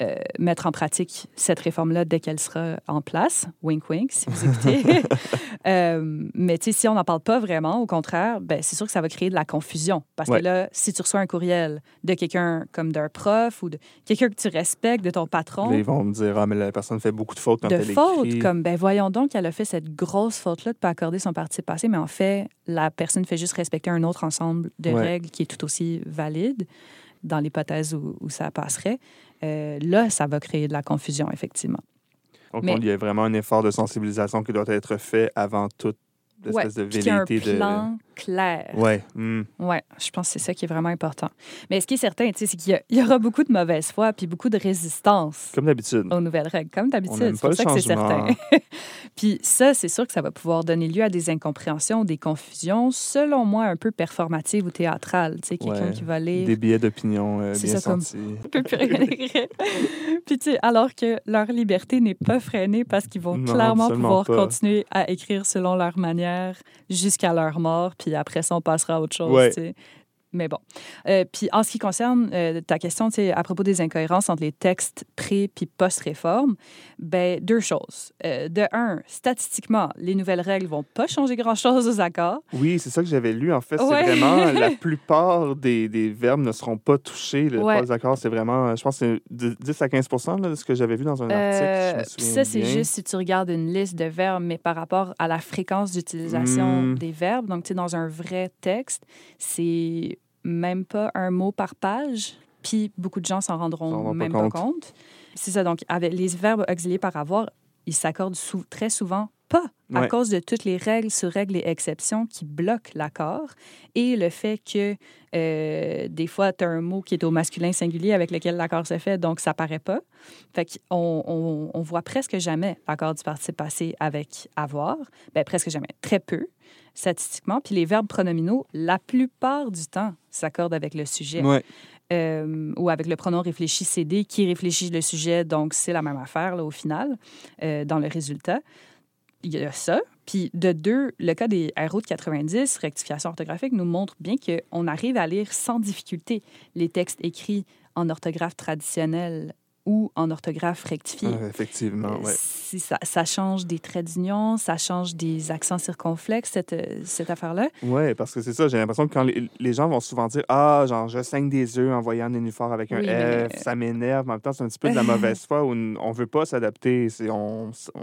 Speaker 2: euh, mettre en pratique cette réforme-là dès qu'elle sera en place. Wink, wink, si vous écoutez. Euh, mais tu sais, si on n'en parle pas vraiment, au contraire, ben, c'est sûr que ça va créer de la confusion. Parce
Speaker 1: Ouais.
Speaker 2: que là, si tu reçois un courriel de quelqu'un comme d'un prof ou de quelqu'un que tu respectes, de ton patron,
Speaker 1: Là, ils vont me dire, ah, mais la personne fait beaucoup de fautes quand
Speaker 2: de
Speaker 1: elle
Speaker 2: faute,
Speaker 1: écrit.
Speaker 2: comme, ben voyons donc qu'elle a fait cette grosse faute-là de ne pas accorder son participe passé, mais en fait, la personne fait juste respecter un autre ensemble de
Speaker 1: Ouais.
Speaker 2: règles qui est tout aussi valide dans l'hypothèse où, où ça passerait. Euh, là, ça va créer de la confusion, effectivement.
Speaker 1: Donc,
Speaker 2: Mais-
Speaker 1: il y a vraiment un effort de sensibilisation qui doit être fait avant toute
Speaker 2: Ouais,
Speaker 1: l'espèce de
Speaker 2: a un
Speaker 1: velléité de...
Speaker 2: plan clair.
Speaker 1: Ouais. hmm.
Speaker 2: Oui, je pense que c'est ça qui est vraiment important. Mais ce qui est certain, c'est qu'il y aura beaucoup de mauvaise foi puis beaucoup de résistance
Speaker 1: Comme d'habitude.
Speaker 2: aux nouvelles règles, comme d'habitude. C'est pour ça que c'est
Speaker 1: changement.
Speaker 2: certain. puis ça, c'est sûr que ça va pouvoir donner lieu à des incompréhensions, des confusions, selon moi, un peu performatives ou théâtrales. Tu sais, quelqu'un
Speaker 1: Ouais,
Speaker 2: qui va lire
Speaker 1: Des billets d'opinion euh, bien
Speaker 2: ça, comme-
Speaker 1: sentis.
Speaker 2: peut plus rien écrire. Puis, tu sais, alors que leur liberté n'est pas freinée parce qu'ils vont
Speaker 1: Non,
Speaker 2: clairement pouvoir
Speaker 1: pas.
Speaker 2: continuer à écrire selon leur manière jusqu'à leur mort, puis après ça, on passera à autre chose,
Speaker 1: Ouais.
Speaker 2: Mais bon. Euh, puis en ce qui concerne euh, ta question, sais, à propos des incohérences entre les textes pré- puis post-réforme, ben deux choses. Euh, de un, statistiquement, les nouvelles règles vont pas changer grand-chose aux accords.
Speaker 1: Oui, c'est ça que j'avais lu. En fait, c'est vraiment la plupart des, des verbes ne seront pas touchés. Le
Speaker 2: Ouais.
Speaker 1: pas d'accord, c'est vraiment, je pense, c'est de 10 à 15 là, de ce que j'avais vu dans un article. Je me
Speaker 2: ça, c'est juste si tu regardes une liste de verbes, mais par rapport à la fréquence d'utilisation
Speaker 1: Mm.
Speaker 2: des verbes. Donc, tu sais, dans un vrai texte, c'est même pas un mot par page. Puis beaucoup de gens s'en rendront
Speaker 1: pas
Speaker 2: même pas
Speaker 1: compte.
Speaker 2: C'est ça. Donc, avec les verbes auxiliés par avoir, ils s'accordent sou- très souvent pas à cause de toutes les règles sur règles et exceptions qui bloquent l'accord et le fait que euh, des fois, tu as un mot qui est au masculin singulier avec lequel l'accord se fait, donc ça paraît pas. Fait qu'on on, on voit presque jamais l'accord du participe passé avec avoir. Ben, presque jamais. Très peu, statistiquement. Puis les verbes pronominaux, la plupart du temps, s'accordent avec le sujet.
Speaker 1: Ouais.
Speaker 2: euh, ou avec le pronom réfléchi CD qui réfléchit le sujet, donc c'est la même affaire là, au final, euh, dans le résultat. Il y a ça. Puis de deux, le cas des RO de 90, rectification orthographique, nous montre bien qu'on arrive à lire sans difficulté les textes écrits en orthographe traditionnelle ou en orthographe rectifiée.
Speaker 1: Ah, effectivement, ouais.
Speaker 2: Si ça, ça change des traits d'union, ça change des accents circonflexes, cette, euh, cette affaire-là.
Speaker 1: Oui, parce que c'est ça, j'ai l'impression que quand les, les gens vont souvent dire Ah, genre, je saigne des œufs en voyant un nénuphar avec un
Speaker 2: Oui,
Speaker 1: F,
Speaker 2: mais-
Speaker 1: ça m'énerve. Mais en même temps, c'est un petit peu de la mauvaise foi où on veut pas s'adapter. On, on,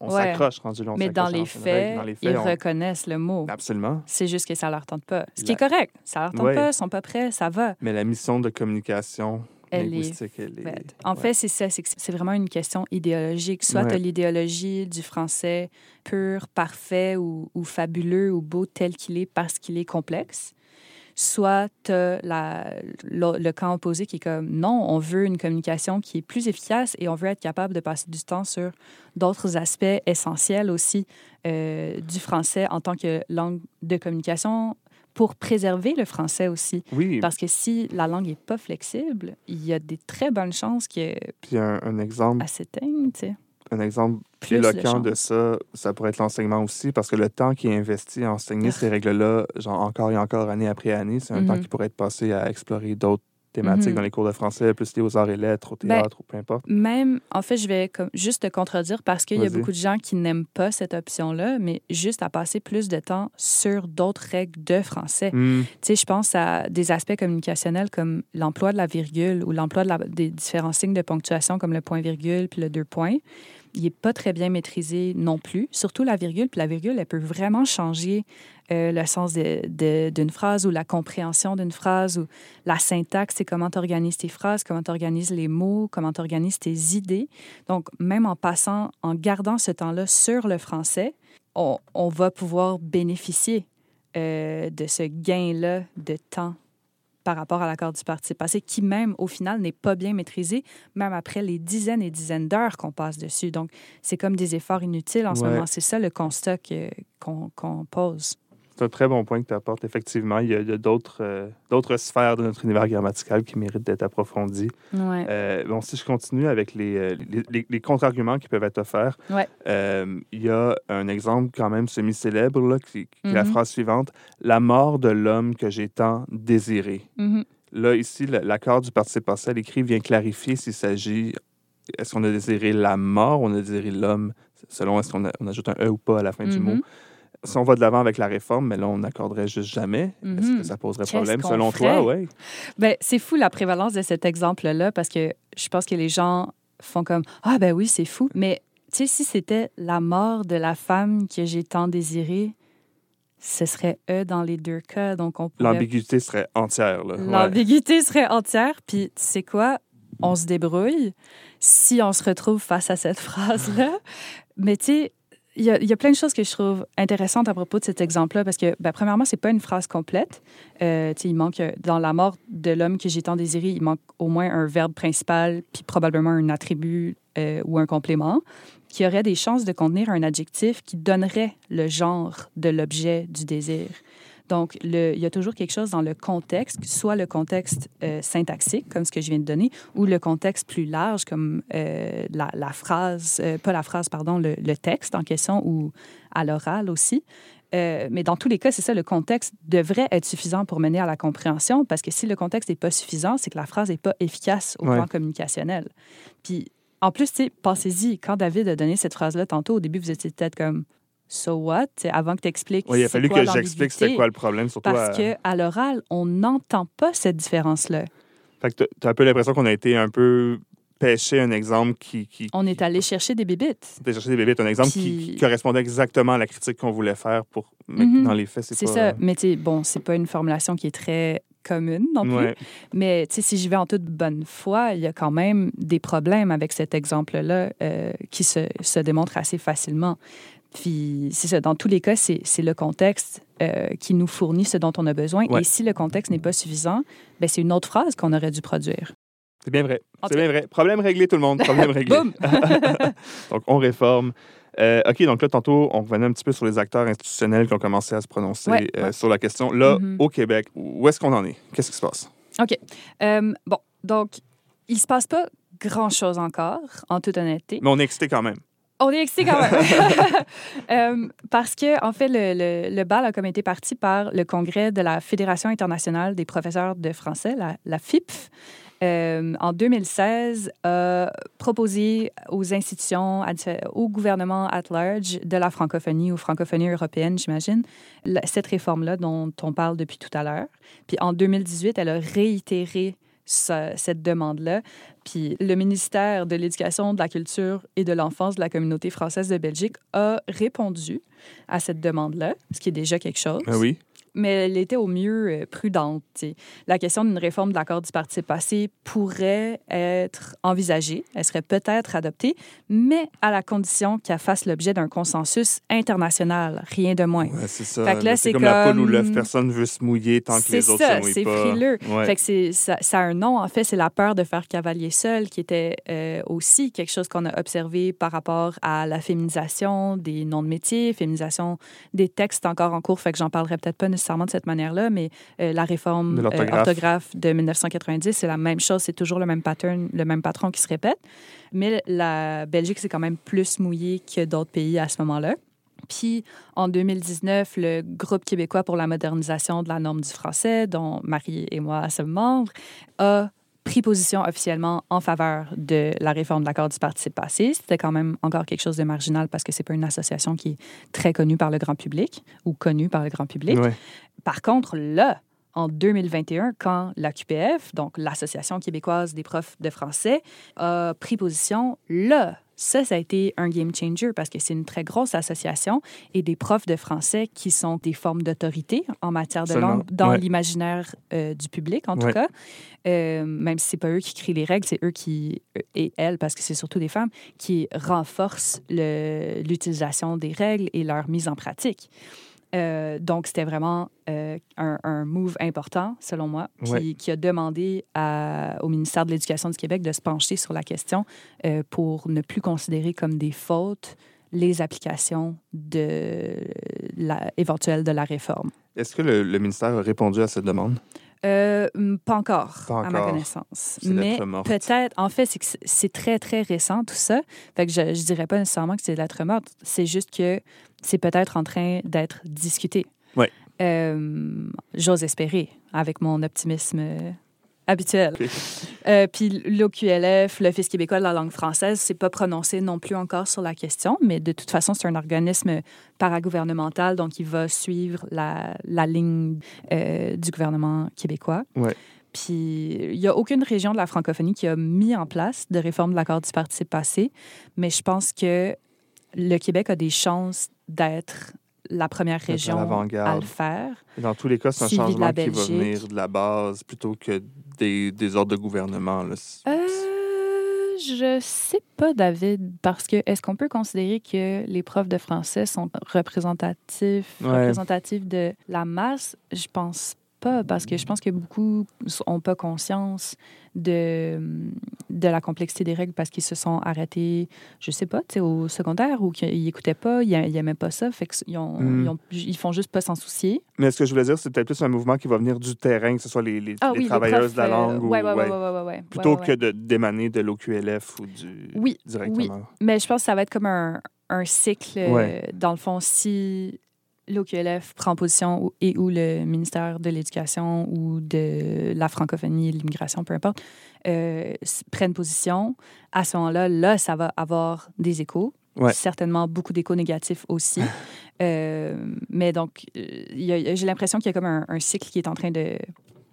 Speaker 1: on
Speaker 2: Ouais.
Speaker 1: s'accroche rendu là. on
Speaker 2: Mais dans les, faits,
Speaker 1: Dans les
Speaker 2: ils
Speaker 1: on-
Speaker 2: reconnaissent le mot.
Speaker 1: Absolument.
Speaker 2: C'est juste que ça leur tente pas. Ce qui
Speaker 1: La-
Speaker 2: est correct. Ça leur tente
Speaker 1: Ouais.
Speaker 2: pas, ils sont pas prêts, ça va.
Speaker 1: Mais la mission de communication
Speaker 2: Elle est
Speaker 1: linguistique, elle est.
Speaker 2: faite. En
Speaker 1: ouais.
Speaker 2: fait, c'est ça, c'est vraiment une question idéologique. Soit
Speaker 1: Ouais.
Speaker 2: tu as l'idéologie du français pur, parfait ou, ou fabuleux ou beau tel qu'il est parce qu'il est complexe. Soit tu as le, le camp opposé qui est comme non, on veut une communication qui est plus efficace et on veut être capable de passer du temps sur d'autres aspects essentiels aussi euh, du français en tant que langue de communication pour préserver le français aussi.
Speaker 1: Oui,
Speaker 2: Parce que si la langue n'est pas flexible, il y a des très bonnes chances qu'elle
Speaker 1: puis un, un exemple,
Speaker 2: s'éteigne, tu sais.
Speaker 1: un exemple
Speaker 2: Plus
Speaker 1: éloquent de ça, ça pourrait être l'enseignement aussi, parce que le temps qui est investi à enseigner ces règles-là, genre encore et encore, année après année, c'est un temps
Speaker 2: Mhm.
Speaker 1: qui pourrait être passé à explorer d'autres thématiques
Speaker 2: Mhm.
Speaker 1: dans les cours de français, plus liées aux arts et lettres, au
Speaker 2: Ben,
Speaker 1: théâtre, ou peu importe.
Speaker 2: Même, en fait, je vais comme juste te contredire parce qu'il y a beaucoup de gens qui n'aiment pas cette option-là, mais juste à passer plus de temps sur d'autres règles de français.
Speaker 1: Hmm,
Speaker 2: Tu sais, je pense à des aspects communicationnels comme l'emploi de la virgule ou l'emploi de des différents signes de ponctuation comme le point-virgule puis le deux points. Il n'est pas très bien maîtrisé non plus, surtout la virgule. Puis la virgule, elle peut vraiment changer euh, le sens d'une phrase ou la compréhension d'une phrase ou la syntaxe, c'est comment tu organises tes phrases, comment tu organises les mots, comment tu organises tes idées. Donc, même en passant, en gardant ce temps-là sur le français, on, on va pouvoir bénéficier euh, de ce gain-là de temps par rapport à l'accord du participe passé, qui même, au final, n'est pas bien maîtrisé, même après les dizaines et dizaines d'heures qu'on passe dessus. Donc, c'est comme des efforts inutiles en ce moment. C'est ça le constat qu'on qu'on pose.
Speaker 1: C'est un très bon point que tu apportes. Effectivement, il y a, d'autres euh, d'autres sphères de notre univers grammatical qui méritent d'être approfondies.
Speaker 2: Ouais.
Speaker 1: Euh, bon, si je continue avec les, euh, les, les- les contre-arguments qui peuvent être offerts,
Speaker 2: Ouais.
Speaker 1: euh, il y a un exemple quand même semi-célèbre, là, qui, qui est la
Speaker 2: Mhm.
Speaker 1: phrase suivante La mort de l'homme que j'ai tant désiré.
Speaker 2: Mhm.
Speaker 1: Là, ici, l'accord du participe passé à l'écrit vient clarifier s'il s'agit. Est-ce qu'on a désiré la mort on a désiré l'homme, selon est-ce qu'on ajoute un E ou pas à la fin du
Speaker 2: Mhm.
Speaker 1: mot. Si on va de l'avant avec la réforme, mais là, on n'accorderait juste jamais. Est-ce
Speaker 2: Mhm.
Speaker 1: que ça poserait problème selon
Speaker 2: ferait?
Speaker 1: toi? Oui.
Speaker 2: Ben, c'est fou la prévalence de cet exemple-là parce que je pense que les gens font comme Ah, ben oui, c'est fou. Mais tu sais, si c'était la mort de la femme que j'ai tant désirée, ce serait eux dans les deux cas. Donc, on pourrait.
Speaker 1: L'ambiguïté serait entière. Ouais.
Speaker 2: L'ambiguïté serait entière. Puis, tu sais quoi? On se débrouille si on se retrouve face à cette phrase-là. Mais tu sais, il y, a, plein de choses que je trouve intéressantes à propos de cet exemple-là parce que, ben, premièrement, c'est pas une phrase complète. Euh, il manque, euh, dans la mort de l'homme que j'ai tant désiré, il manque au moins un verbe principal, puis probablement un attribut euh, ou un complément qui aurait des chances de contenir un adjectif qui donnerait le genre de l'objet du désir. Donc, le- il y a toujours quelque chose dans le contexte, soit le contexte euh, syntaxique, comme ce que je viens de donner, ou le contexte plus large, comme euh, la, la phrase, euh, pas la phrase, pardon, le, le texte en question, ou à l'oral aussi. Mais dans tous les cas, c'est ça, le contexte devrait être suffisant pour mener à la compréhension, parce que si le contexte n'est pas suffisant, c'est que la phrase n'est pas efficace au
Speaker 1: Ouais.
Speaker 2: plan communicationnel. Puis, en plus, pensez-y, quand David a donné cette phrase-là tantôt, au début, vous étiez peut-être comme So what? Avant que tu expliques.
Speaker 1: Oui, il a
Speaker 2: c'est
Speaker 1: fallu
Speaker 2: quoi
Speaker 1: que j'explique c'était quoi le problème, surtout
Speaker 2: Parce
Speaker 1: à-
Speaker 2: que à l'oral, on n'entend pas cette différence-là.
Speaker 1: Fait que tu as un peu l'impression qu'on a été un peu pêché un exemple qui. qui
Speaker 2: On est allé chercher des bébites.
Speaker 1: T'as cherché des bébés, un exemple qui,
Speaker 2: Puis-
Speaker 1: qui correspondait exactement à la critique qu'on voulait faire pour. Mais
Speaker 2: Mhm.
Speaker 1: dans les faits, c'est
Speaker 2: C'est
Speaker 1: pas.
Speaker 2: ça. Mais tu bon, c'est pas une formulation qui est très commune non plus.
Speaker 1: Ouais.
Speaker 2: Mais tu sais, si j'y vais en toute bonne foi, il y a quand même des problèmes avec cet exemple-là euh, qui se, se démontrent assez facilement. Puis c'est ça, dans tous les cas, c'est le contexte euh, qui nous fournit ce dont on a besoin.
Speaker 1: Ouais.
Speaker 2: Et si le contexte n'est pas suffisant, ben c'est une autre phrase qu'on aurait dû produire.
Speaker 1: C'est bien vrai. C'est bien vrai. Problème réglé, tout le monde. Problème réglé. Donc, on réforme. Euh, OK, donc là, tantôt, on revenait un petit peu sur les acteurs institutionnels qui ont commencé à se prononcer
Speaker 2: Ouais,
Speaker 1: euh, sur la question. Là,
Speaker 2: Mhm.
Speaker 1: au Québec, où est-ce qu'on en est? Qu'est-ce qui se passe?
Speaker 2: OK. Bon, donc, il se passe pas grand-chose encore, en toute honnêteté.
Speaker 1: Mais on est excité quand même.
Speaker 2: On est excité quand même. Euh, parce que, en fait, le, le, bal a comme été parti par le congrès de la Fédération internationale des professeurs de français, la, la FIPF. Euh, en 2016, a proposé aux institutions, au gouvernement at large de la francophonie ou francophonie européenne, j'imagine, cette réforme-là dont on parle depuis tout à l'heure. Puis en 2018, elle a réitéré cette demande-là. Puis le ministère de l'Éducation, de la Culture et de l'Enfance de la communauté française de Belgique a répondu à cette demande-là, ce qui est déjà quelque chose.
Speaker 1: Ah oui
Speaker 2: mais elle était au mieux euh, prudente. La question d'une réforme de l'accord du parti passé pourrait être envisagée, elle serait peut-être adoptée, mais à la condition qu'elle fasse l'objet d'un consensus international, rien de moins.
Speaker 1: Ouais, c'est ça. c'est comme, la poule ou l'œuf, personne ne veut se mouiller tant que les autres
Speaker 2: ça,
Speaker 1: se mouillent
Speaker 2: C'est
Speaker 1: frileux.
Speaker 2: Fait que ça, ça, a un nom, en fait, c'est la peur de faire cavalier seul, qui était euh, aussi quelque chose qu'on a observé par rapport à la féminisation des noms de métiers, féminisation des textes encore en cours, fait que j'en parlerai peut-être pas nécessairement de cette manière-là, mais euh, la réforme de euh, orthographe de 1990, c'est la même chose, c'est toujours le même pattern, le même patron qui se répète. Mais la Belgique, c'est quand même plus mouillé que d'autres pays à ce moment-là. Puis en 2019, le groupe québécois pour la modernisation de la norme du français, dont Marie et moi sommes membres, a pris position officiellement en faveur de la réforme de l'accord du participe passé. C'était quand même encore quelque chose de marginal parce que c'est pas une association qui est très connue par le grand public ou connue par le grand public. Par contre, là, en 2021, quand la QPF, donc l'Association québécoise des profs de français, a pris position, là, ça, ça a été un game changer parce que c'est une très grosse association et des profs de français qui sont des formes d'autorité en matière de langue dans l'imaginaire euh, du public, en tout cas. Euh, même si c'est pas eux qui créent les règles, c'est eux qui, et elles, parce que c'est surtout des femmes, qui renforcent l'utilisation des règles et leur mise en pratique. Euh, donc, c'était vraiment euh, un, move important, selon moi, qui, a demandé au ministère de l'Éducation du Québec de se pencher sur la question euh, pour ne plus considérer comme des fautes les applications de la, éventuelles de la réforme.
Speaker 1: Est-ce que le, ministère a répondu à cette demande?
Speaker 2: Pas, encore, à ma connaissance. Mais peut-être, en fait, c'est que c'est très, très récent tout ça. Fait que je ne dirais pas nécessairement que c'est lettre morte. C'est juste que c'est peut-être en train d'être discuté.
Speaker 1: Oui.
Speaker 2: Euh, j'ose espérer, avec mon optimisme euh, habituel. Euh, puis l'OQLF, l'Office québécois de la langue française, s'est pas prononcé non plus encore sur la question, mais de toute façon, c'est un organisme paragouvernemental, donc il va suivre la, la ligne du gouvernement québécois.
Speaker 1: Ouais.
Speaker 2: Puis il n'y a aucune région de la francophonie qui a mis en place de réforme de l'accord du participe passé, mais je pense que le Québec a des chances d'être la première région à, le faire.
Speaker 1: dans tous les cas, c'est un changement qui va venir de la base plutôt que des, des ordres de gouvernement. Là.
Speaker 2: Euh, je sais pas, David, parce que est-ce qu'on peut considérer que les profs de français sont représentatifs, représentatifs de la masse? Je pense pas, parce que je pense que beaucoup n'ont pas conscience de, de la complexité des règles parce qu'ils se sont arrêtés, je sais pas, au secondaire ou qu'ils n'écoutaient pas, ils n'aimaient pas ça, fait qu'ils ont, mm. ils, font juste pas s'en soucier.
Speaker 1: Mais ce que je voulais dire, c'est peut-être plus un mouvement qui va venir du terrain, que ce soit les, les, ah travailleurs de la langue.
Speaker 2: ou, ouais,
Speaker 1: plutôt que d'émaner de, l'OQLF ou du
Speaker 2: oui,
Speaker 1: directement.
Speaker 2: Oui, mais je pense que ça va être comme un, un cycle, dans le fond, si l'OQLF prend position et où le ministère de l'Éducation ou de la francophonie et l'immigration, peu importe, euh, prennent position, à ce moment-là, là, ça va avoir des échos. Certainement beaucoup d'échos négatifs aussi. euh, mais donc, euh, j'ai l'impression qu'il y a comme un, un, cycle qui est en train de,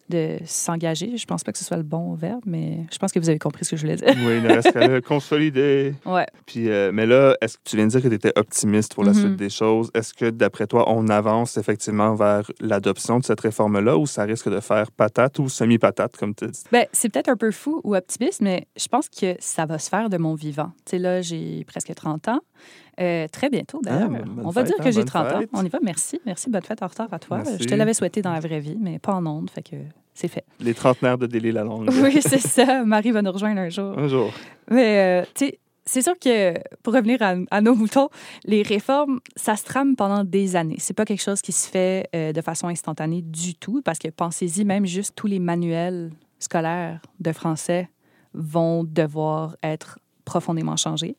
Speaker 2: de s'engager. Je pense pas que ce soit le bon verbe, mais je pense que vous avez compris ce que je voulais dire.
Speaker 1: oui, il reste qu'à consolider.
Speaker 2: Ouais.
Speaker 1: Puis, euh, mais là, est-ce que tu viens de dire que tu étais optimiste pour la mm-hmm. suite des choses? Est-ce que, d'après toi, on avance effectivement vers l'adoption de cette réforme-là ou ça risque de faire patate ou semi-patate, comme tu dis?
Speaker 2: Bien, c'est peut-être un peu fou ou optimiste, mais je pense que ça va se faire de mon vivant. Tu sais, là, j'ai presque 30 ans. Euh, très bientôt, d'ailleurs. Ah, on va dire que hein, j'ai 30 ans. On y va. Merci. Merci. Bonne fête en retard à toi. Je te l'avais souhaité dans la vraie vie, mais pas en ondes. Fait que c'est fait.
Speaker 1: Les trentenaires de Délai la longue.
Speaker 2: oui, c'est ça. Marie va nous rejoindre un jour.
Speaker 1: Un jour.
Speaker 2: Mais, euh, tu sais, c'est sûr que, pour revenir à, à, nos moutons, les réformes, ça se trame pendant des années. C'est pas quelque chose qui se fait euh, de façon instantanée du tout, parce que pensez-y, même juste tous les manuels scolaires de français vont devoir être profondément changés.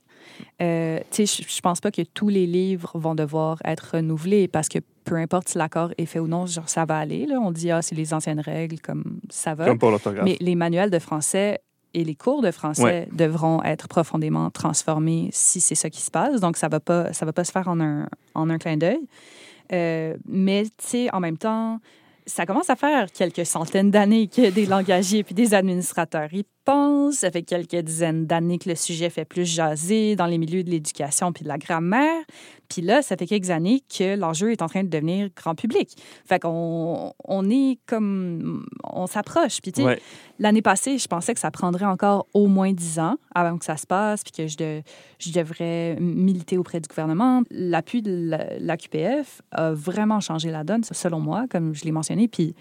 Speaker 2: Euh, je ne pense pas que tous les livres vont devoir être renouvelés parce que peu importe si l'accord est fait ou non, genre, ça va aller. Là. On dit, ah, c'est les anciennes règles, comme ça va.
Speaker 1: Comme pour l'orthographe.
Speaker 2: Mais les manuels de français et les cours de français
Speaker 1: Ouais.
Speaker 2: devront être profondément transformés si c'est ça qui se passe. Donc, ça ne va, pas- ça va pas se faire en un, en un clin d'œil. Euh, mais, tu sais, en même temps, ça commence à faire quelques centaines d'années que des langagiers puis des administrateurs y pensent. Ça fait quelques dizaines d'années que le sujet fait plus jaser dans les milieux de l'éducation puis de la grammaire. Puis là, ça fait quelques années que l'enjeu est en train de devenir grand public. Fait qu'on on est comme... On s'approche. Puis, tu sais,
Speaker 1: Ouais.
Speaker 2: L'année passée, je pensais que ça prendrait encore au moins dix ans avant que ça se passe, puis que je, de- je devrais militer auprès du gouvernement. L'appui de la, la QPF a vraiment changé la donne, selon moi, comme je l'ai mentionné. Puis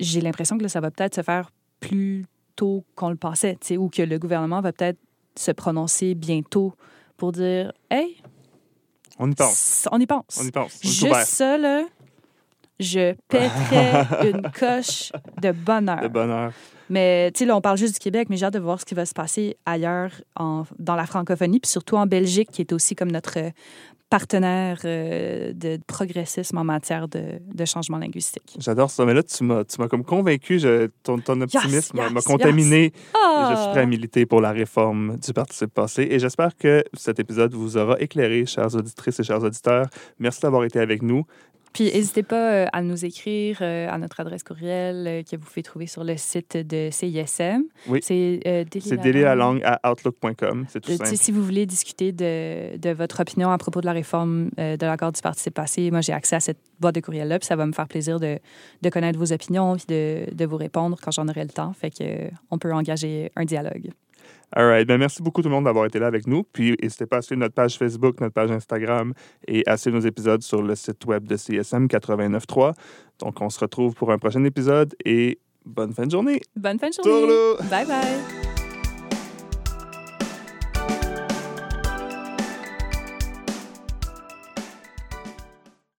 Speaker 2: j'ai l'impression que là, ça va peut-être se faire plus tôt qu'on le pensait, tu sais, ou que le gouvernement va peut-être se prononcer bientôt pour dire Hey,
Speaker 1: On y pense.
Speaker 2: on y pense.
Speaker 1: On y pense. On
Speaker 2: Juste ça, là, je pèterais une coche de bonheur.
Speaker 1: De bonheur.
Speaker 2: Mais tu sais, là, on parle juste du Québec, mais j'ai hâte de voir ce qui va se passer ailleurs en- dans la francophonie, puis surtout en Belgique, qui est aussi comme notre partenaire euh, de progressisme en matière de, de changement linguistique.
Speaker 1: J'adore ça. Mais là, tu m'as, tu m'as comme convaincu. Je- ton, ton optimisme m'a-
Speaker 2: yes,
Speaker 1: m'a
Speaker 2: yes.
Speaker 1: contaminé. Et
Speaker 2: Ah!
Speaker 1: Je suis prêt à militer pour la réforme du participe passé. Et j'espère que cet épisode vous aura éclairé, chères auditrices et chers auditeurs. Merci d'avoir été avec nous.
Speaker 2: Puis n'hésitez pas euh, à nous écrire euh, à notre adresse courriel euh, que vous pouvez trouver sur le site de CISM.
Speaker 1: Oui.
Speaker 2: C'est euh,
Speaker 1: C'est délier la langue à outlook.com. C'est tout
Speaker 2: Euh, tu sais,
Speaker 1: simple.
Speaker 2: si vous voulez discuter de, de votre opinion à propos de la réforme euh, de l'accord du participe passé, moi, j'ai accès à cette boîte de courriel-là, puis ça va me faire plaisir de, de connaître vos opinions puis de, de vous répondre quand j'en aurai le temps. Fait que on peut engager un dialogue.
Speaker 1: All right. Ben, merci beaucoup tout le monde d'avoir été là avec nous. Puis n'hésitez pas à suivre notre page Facebook, notre page Instagram et à suivre nos épisodes sur le site web de CSM 89.3. Donc, on se retrouve pour un prochain épisode et bonne fin de journée.
Speaker 2: Bonne fin de journée!
Speaker 1: Tourlou!
Speaker 2: Bye bye!